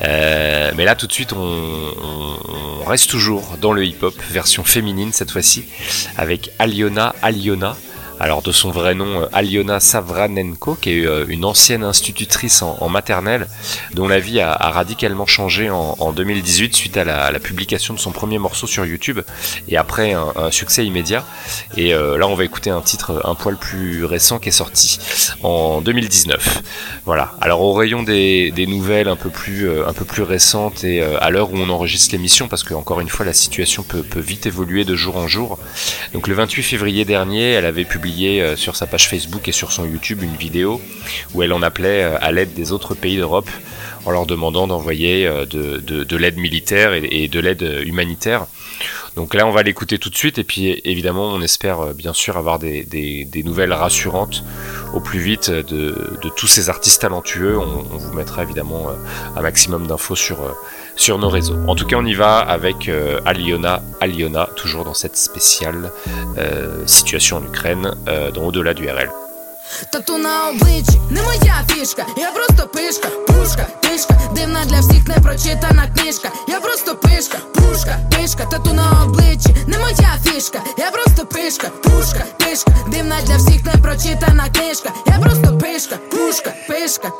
Mais là, tout de suite, on, on- on reste toujours dans le hip-hop, version féminine cette fois-ci, avec Aliona Aliona. Alors de son vrai nom, euh, Aliona Savranenko, qui est euh, une ancienne institutrice en, maternelle, dont la vie a, radicalement changé en, en 2018 suite à la, publication de son premier morceau sur YouTube et après un, succès immédiat. Et euh, là, on va écouter un titre un poil plus récent qui est sorti en 2019. Voilà. Alors au rayon des, nouvelles un peu plus un peu plus récentes et à l'heure où on enregistre l'émission, parce que encore une fois la situation peut, peut vite évoluer de jour en jour. Donc le 28 février dernier, elle avait publié euh, sur sa page Facebook et sur son YouTube une vidéo où elle en appelait euh, à l'aide des autres pays d'Europe en leur demandant d'envoyer euh, de, de- de l'aide militaire et, de l'aide humanitaire. Donc là, on va l'écouter tout de suite et puis évidemment, on espère bien sûr avoir des, nouvelles rassurantes au plus vite de, tous ces artistes talentueux. On, vous mettra évidemment un maximum d'infos sur, sur nos réseaux. En tout cas, on y va avec euh, Aliona, Aliona, toujours dans cette spéciale euh, situation en Ukraine, euh, dans Au-delà du RL. Тату на обличчі не моя фішка, я просто пишка, пушка, пишка, дивна для всіх непрочитана книжка. Я просто пишка, пушка, пишка, тату на обличчі не моя фішка, я просто пишка, пушка, пишка, дивна для всіх непрочитана книжка. Я просто пишка, пушка, пишка.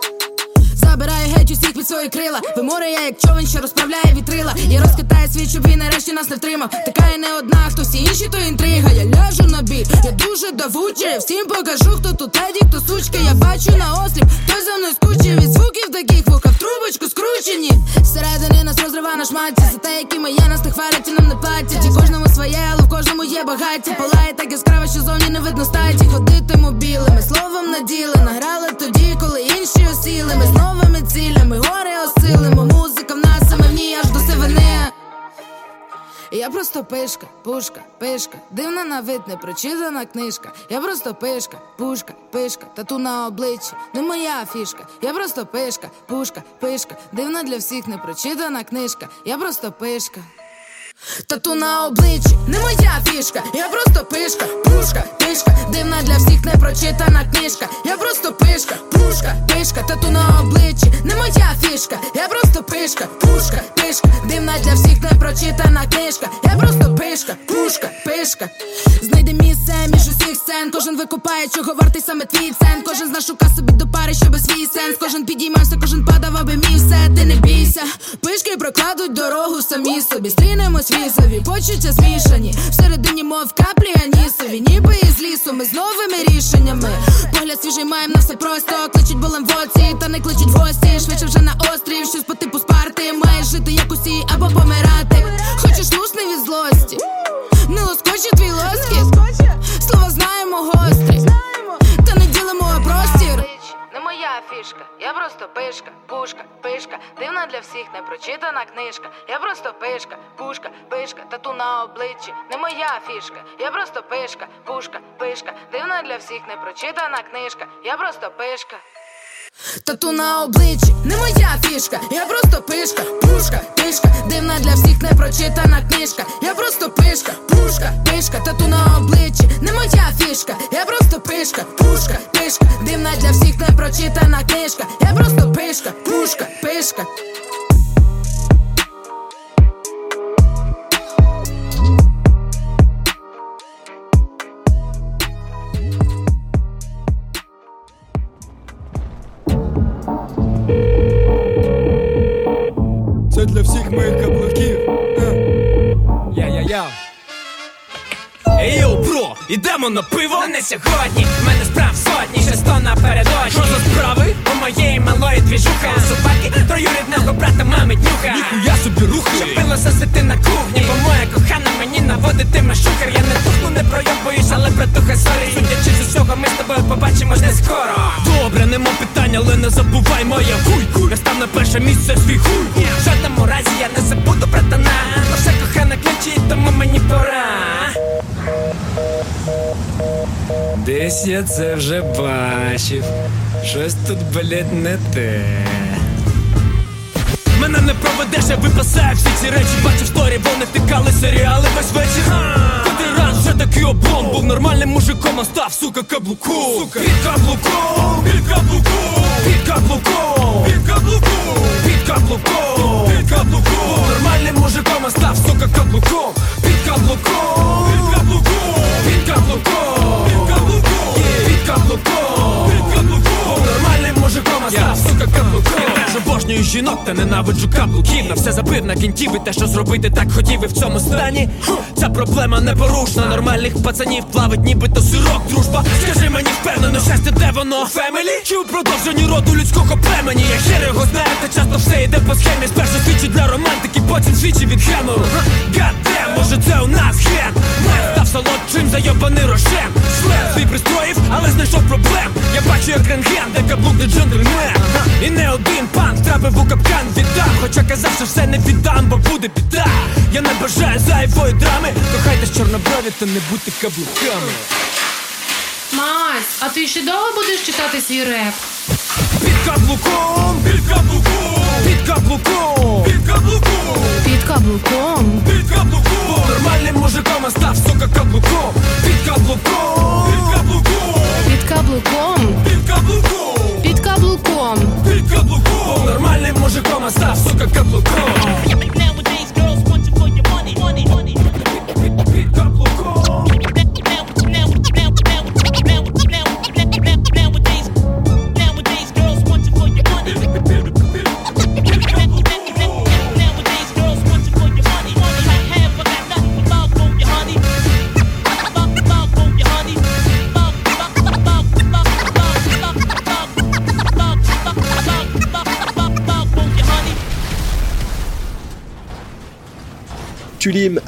Забираю геть усіх під свої крила. Виморе я як човен, що розправляє вітрила. Я розкатаю світ, щоб він нарешті нас не втримав. Така я не одна, хто всі інші, то інтрига. Я ляжу на бій, я дуже давуча. Я всім покажу, хто тут теді, хто сучка. Я бачу на осліп, хтось за мною скучив від звуків таких вуха в трубочку скручені. Зсередини нас розрива на шматці. За те, які ми є, нас не хвалять і нам не платять. І кожному своє, але в кожному є багаття. Палає так яскраво, що зовні не видно статі. Ходитиму білими, словом наділи. Награли тоді, коли інші осіли. Ми з новими цілями, гори осилимо. Музика в нас саме в ній аж до сивини. Я просто пишка, пушка, пишка, дивна на вид, непрочитана книжка. Я просто пишка, пушка, пишка, тату на обличчі, не моя фішка. Я просто пишка, пушка, пишка, дивна для всіх непрочитана книжка. Я просто пишка. Тату на обличчі не моя фішка, я просто пишка, пушка, пишка, дивна для всіх непрочитана книжка. Я просто пишка, пушка, пишка, тату на обличчі не моя фішка, я просто пишка, пушка, пишка, дивна для всіх непрочитана книжка. Я просто пишка, пушка, пишка. Кожен викупає, чого вартий саме твій цен. Кожен з нас шука собі до пари, щоби свій сенс. Кожен підіймався, кожен падав, аби мій все. Ти не бійся. Пишки прокладуть дорогу самі собі. Стрінемось візові, почуття змішані. Всередині, мов каплі анісові, ніби із лісу. Ми з новими рішеннями. Погляд свіжий маєм на все просто. Кличуть болем в оці, та не кличуть гості. Швидше вже на острів, щось по типу спарти. Маєш жити як усі або помирати. Хочеш лусни від злості. Не лоскоче твій лоскіт Слова знаємо гострі. Та не ділимо простір. Не моя фішка, я просто пишка, пушка, пишка, дивна для всіх непрочитана книжка. Я просто пишка, пушка, пишка, тату на обличчі. Не моя фішка, я просто пишка, пушка, пишка, дивна для всіх непрочитана книжка. Я просто пишка. Тату на обличчі не моя фішка, я просто пишка, пушка, пишка, дивна для всіх непрочитана книжка. Я просто пишка, пушка, пишка, тату на обличчі не моя фішка, я просто пишка, пушка, пишка, дивна для всіх непрочитана книжка. Я просто пишка, пушка, пишка. Всіх моїх каблуків. Я-я-я. Ей, йоу, бро, ідемо на пиво. Не сьогодні, в мене справ сотні, ще сто напередодні. Що за справа? Буває двіжуха. У собаки троюрідного брата мами днюха. Ніхуя собі рухи. Щоб пило сосити на кухні Бо моя кохана мені наводитиме шукер Я не тухну, не пройобуюсь, але братуха сорі. Судячи з усього, ми з тобою побачимось не скоро. Добре, нема питань, але не забувай моя хуй хуй. Я став на перше місце свій хуй В жодному разі я не забуду братана. Наша кохана кличить, тому мені пора Десь я це вже бачив, щось тут, блять, не те. Мене не проведеш, я випасаю всі ці речі. Бачив сторі, вони втикали серіали весь вечір. Котрий раз вже такий облом. Був нормальним мужиком, а став, сука, каблуку Сука, під каблуком, під каблуком. Під каблуком, під каблуком. Під каблуком, під каблуком. Був нормальним мужиком, а став, сука, каблуком, під каблуком. Під каблуком, під каблуком Go. Мужиком, а став, сука, каблуком Я теж обожнюю жінок, та ненавиджу каблуків На все забив на кінтів і те, що зробити так хотів і в цьому стані. Ця проблема непорушна. Нормальних пацанів плавить нібито сирок дружба. Скажи мені впевнено, щастя, де воно? Фемелі? Чи у продовженні роду людського племені? Я хер його знаю, та часто все йде по схемі. Спершу свічі для романтики, потім свічі від гемору Гаддем, може це у нас ген Мер став солодшим, зайобаний рошем Шлем свій пристроїв, але знайшов проблем. Я бачу як рентген, де каблук не джентльмен І не один панк трапив у капкан віддам. Хоча казав, що все не віддам, бо буде біда. Я не бажаю зайвої драми. Кохайтесь чорноброві та не будьте каблуками. Мась, а ти ще довго будеш читати свій реп? Під каблуком, під каблуком, під каблуком, під каблуком, Під каблуком. під каблуком. Нормальним мужиком, а став, сука, каблуком. Під каблуком, під каблуком, Під каблуком. під каблуком, мужиком, а став, сука, каблуком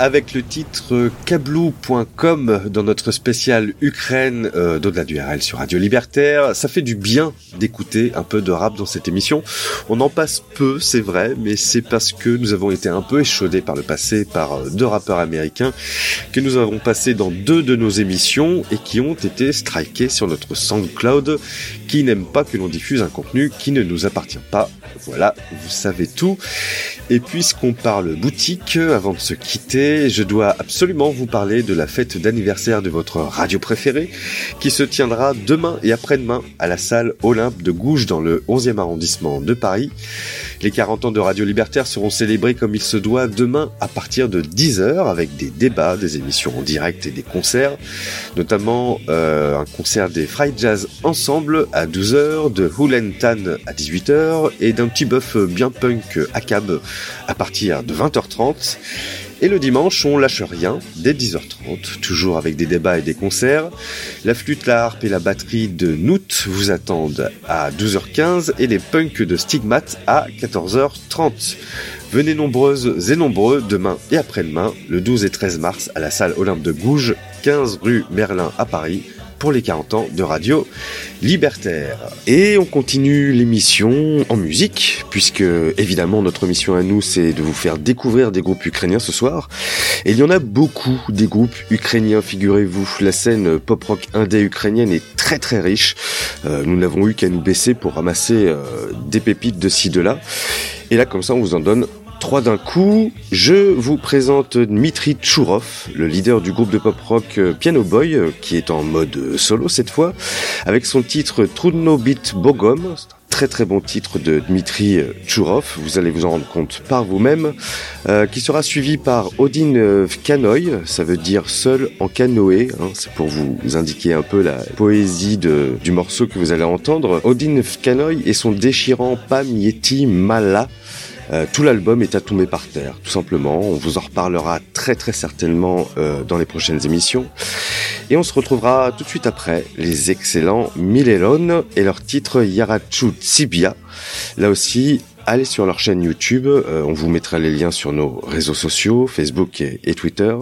Avec le titre kablou.com dans notre spécial Ukraine euh, d'au-delà du RL sur Radio Libertaire. Ça fait du bien d'écouter un peu de rap dans cette émission. On en passe peu, c'est vrai, mais c'est parce que nous avons été un peu échaudés par le passé par euh, deux rappeurs américains que nous avons passé dans deux de nos émissions et qui ont été strikés sur notre SoundCloud qui n'aime pas que l'on diffuse un contenu qui ne nous appartient pas. Voilà, vous savez tout. Et puisqu'on parle boutique, avant de se quitter, je dois absolument vous parler de la fête d'anniversaire de votre radio préférée, qui se tiendra demain et après-demain à la salle Olympe de Gouges dans le 11e arrondissement de Paris. Les 40 ans de Radio Libertaire seront célébrés comme il se doit demain à partir de 10h avec des débats, des émissions en direct et des concerts, notamment euh, un concert des Fried Jazz Ensemble 12h, de Hulen Tan à 18h et d'un petit bœuf bien punk à cab à partir de 20h30. Et le dimanche, on lâche rien, dès 10h30, toujours avec des débats et des concerts. La flûte, la harpe et la batterie de Noot vous attendent à 12h15 et les punks de Stigmat à 14h30. Venez nombreuses et nombreux demain et après-demain, le 12 et 13 mars, à la salle Olympe de Gouges, 15 rue Merlin à Paris, les 40 ans de Radio Libertaire. Et on continue l'émission en musique, puisque évidemment notre mission à nous c'est de vous faire découvrir des groupes ukrainiens ce soir. Et il y en a beaucoup des groupes ukrainiens, figurez-vous. La scène pop-rock indé ukrainienne est très très riche. Euh, nous n'avons eu qu'à nous baisser pour ramasser euh, des pépites de ci de là. Et là comme ça on vous en donne Trois d'un coup, je vous présente Dmitri Tchourov, le leader du groupe de pop rock euh, Piano Boy, euh, qui est en mode solo cette fois, avec son titre Trudno Bit Bogom. Très très bon titre de Dmitri euh, Tchourov, vous allez vous en rendre compte par vous-même, euh, qui sera suivi par Odin Vkanoï, ça veut dire seul en canoë, hein, c'est pour vous indiquer un peu la poésie de, du morceau que vous allez entendre. Odin Vkanoï et son déchirant Pam Yeti Mala, Euh, tout l'album est à tomber par terre, tout simplement. On vous en reparlera très très certainement euh, dans les prochaines émissions. Et on se retrouvera tout de suite après les excellents Milelon et leur titre Yarachu Tsibia. Là aussi, allez sur leur chaîne YouTube. euh, on vous mettra les liens sur nos réseaux sociaux, Facebook et, et Twitter.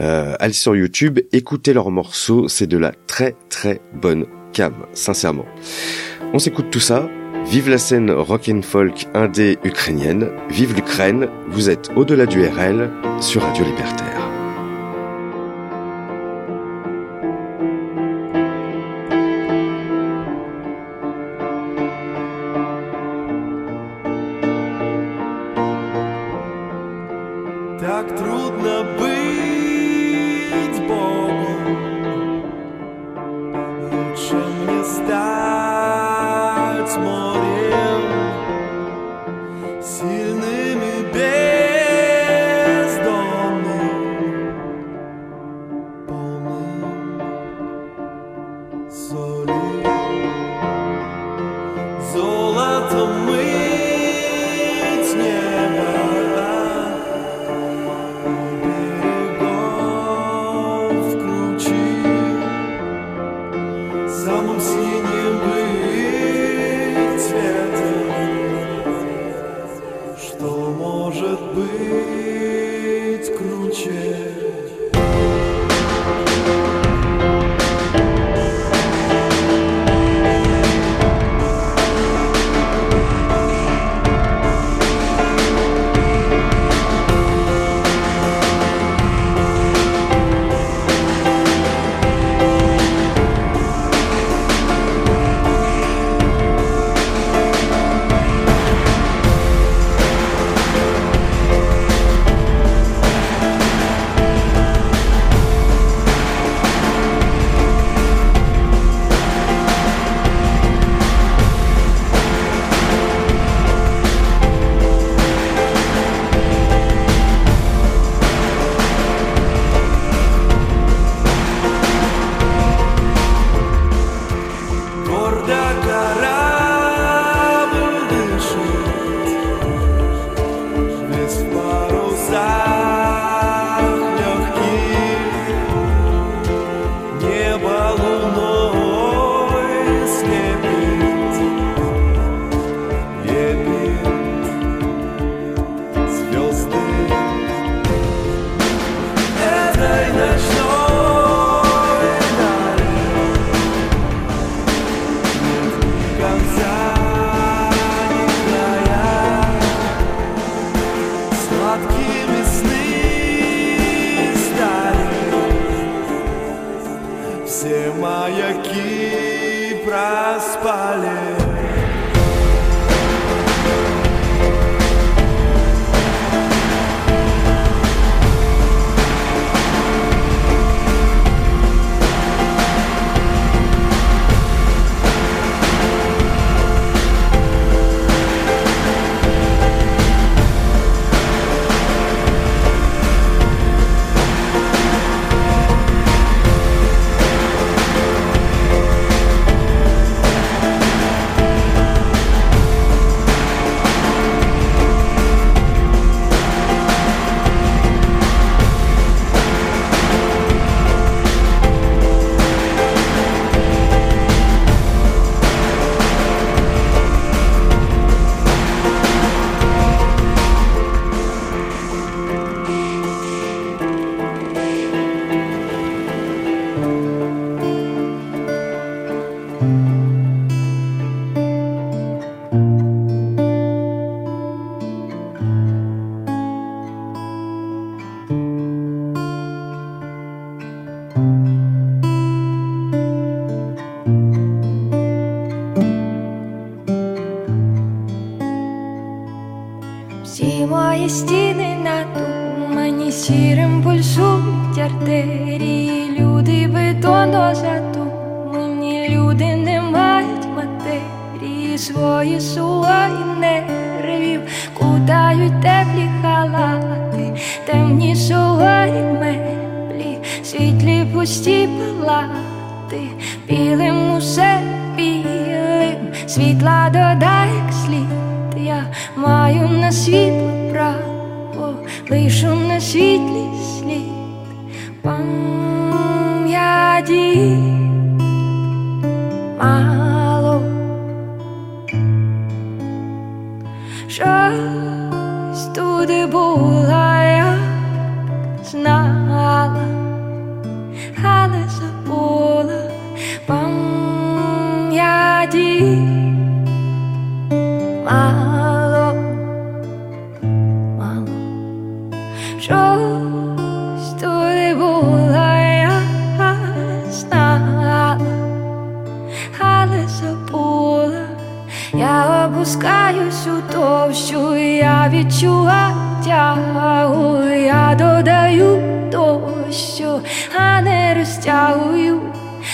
Euh, allez sur YouTube, écoutez leurs morceaux. C'est de la très très bonne cam, sincèrement. On s'écoute tout ça. Vive la scène rock and folk indé ukrainienne. Vive l'Ukraine. Vous êtes au-delà du RL sur Radio Libertaire. 总为 на світлі слід пам'яті мало. Щось Розтягую.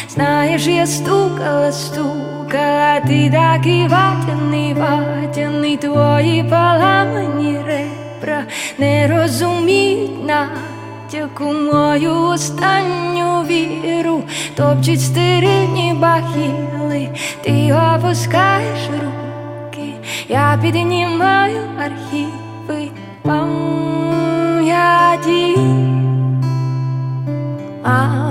Знаєш, я стукала, стукала, ти такий ватяний, ватяний, твої поламані ребра не розуміють натяку мою останню віру, топчуть стерильні бахіли, ти опускаєш руки, я піднімаю архіви пам'яті. Мало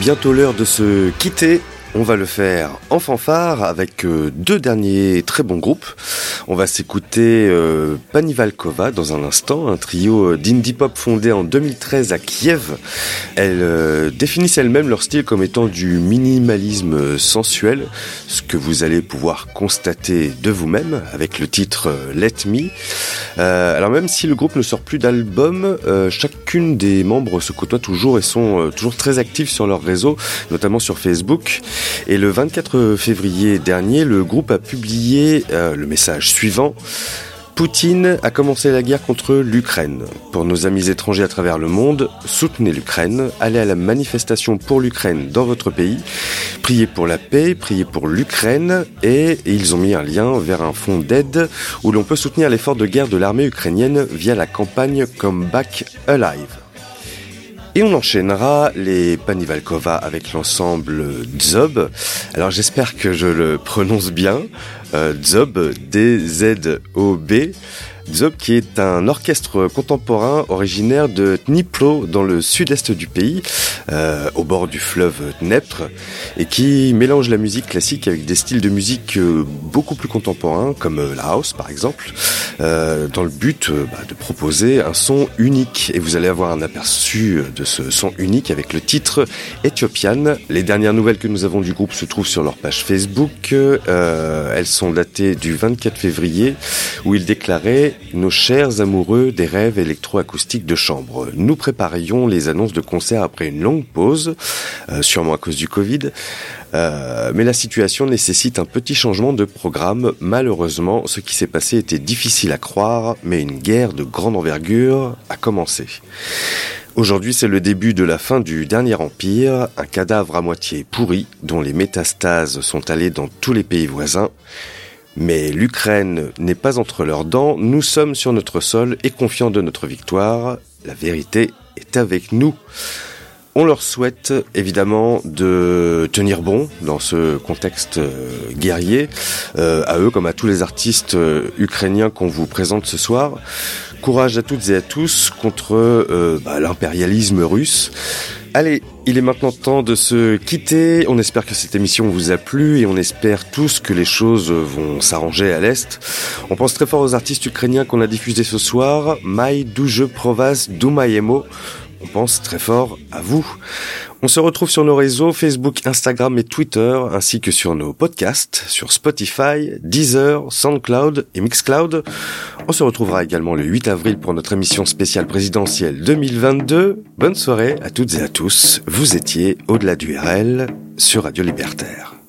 bientôt l'heure de se quitter. On va le faire en fanfare avec euh, deux derniers très bons groupes. On va s'écouter euh, Panivalkova dans un instant, un trio euh, d'indie pop fondé en 2013 à Kiev. Elles euh, définissent elles-mêmes leur style comme étant du minimalisme sensuel, ce que vous allez pouvoir constater de vous-même avec le titre Let Me. Alors même si le groupe ne sort plus d'album, chacune des membres se côtoie toujours et sont toujours très actifs sur leur réseau, notamment sur Facebook. Et le 24 février dernier, le groupe a publié euh, le message suivant. Poutine a commencé la guerre contre l'Ukraine. Pour nos amis étrangers à travers le monde, soutenez l'Ukraine, allez à la manifestation pour l'Ukraine dans votre pays, priez pour la paix, priez pour l'Ukraine et ils ont mis un lien vers un fonds d'aide où l'on peut soutenir l'effort de guerre de l'armée ukrainienne via la campagne Come Back Alive. Et on enchaînera les Panivalkova avec l'ensemble Zob. Alors j'espère que je le prononce bien. Euh, Zob, D-Z-O-B. Qui est un orchestre contemporain originaire de Dnipro dans le sud-est du pays, euh, au bord du fleuve Dnepr, et qui mélange la musique classique avec des styles de musique euh, beaucoup plus contemporains, comme euh, la house par exemple, dans le but bah, de proposer un son unique. Et vous allez avoir un aperçu de ce son unique avec le titre Ethiopian. Les dernières nouvelles que nous avons du groupe se trouvent sur leur page Facebook. Elles sont datées du 24 février, où ils déclaraient nos chers amoureux des rêves électroacoustiques de chambre. Nous préparions les annonces de concerts après une longue pause, euh, sûrement à cause du Covid. Euh, mais la situation nécessite un petit changement de programme. Malheureusement, ce qui s'est passé était difficile à croire, mais une guerre de grande envergure a commencé. Aujourd'hui, c'est le début de la fin du dernier empire, un cadavre à moitié pourri, dont les métastases sont allées dans tous les pays voisins. Mais l'Ukraine n'est pas entre leurs dents, nous sommes sur notre sol et confiants de notre victoire. La vérité est avec nous. On leur souhaite évidemment de tenir bon dans ce contexte euh, guerrier, euh, à eux comme à tous les artistes euh, ukrainiens qu'on vous présente ce soir. Courage à toutes et à tous contre bah, l'impérialisme russe. Allez, il est maintenant temps de se quitter. On espère que cette émission vous a plu et on espère tous que les choses vont s'arranger à l'Est. On pense très fort aux artistes ukrainiens qu'on a diffusés ce soir. Mai Duje Provas Dumayemo. On pense très fort à vous. On se retrouve sur nos réseaux Facebook, Instagram et Twitter, ainsi que sur nos podcasts, sur Spotify, Deezer, SoundCloud et Mixcloud. On se retrouvera également le 8 avril pour notre émission spéciale présidentielle 2022. Bonne soirée à toutes et à tous. Vous étiez au-delà du RL sur Radio Libertaire.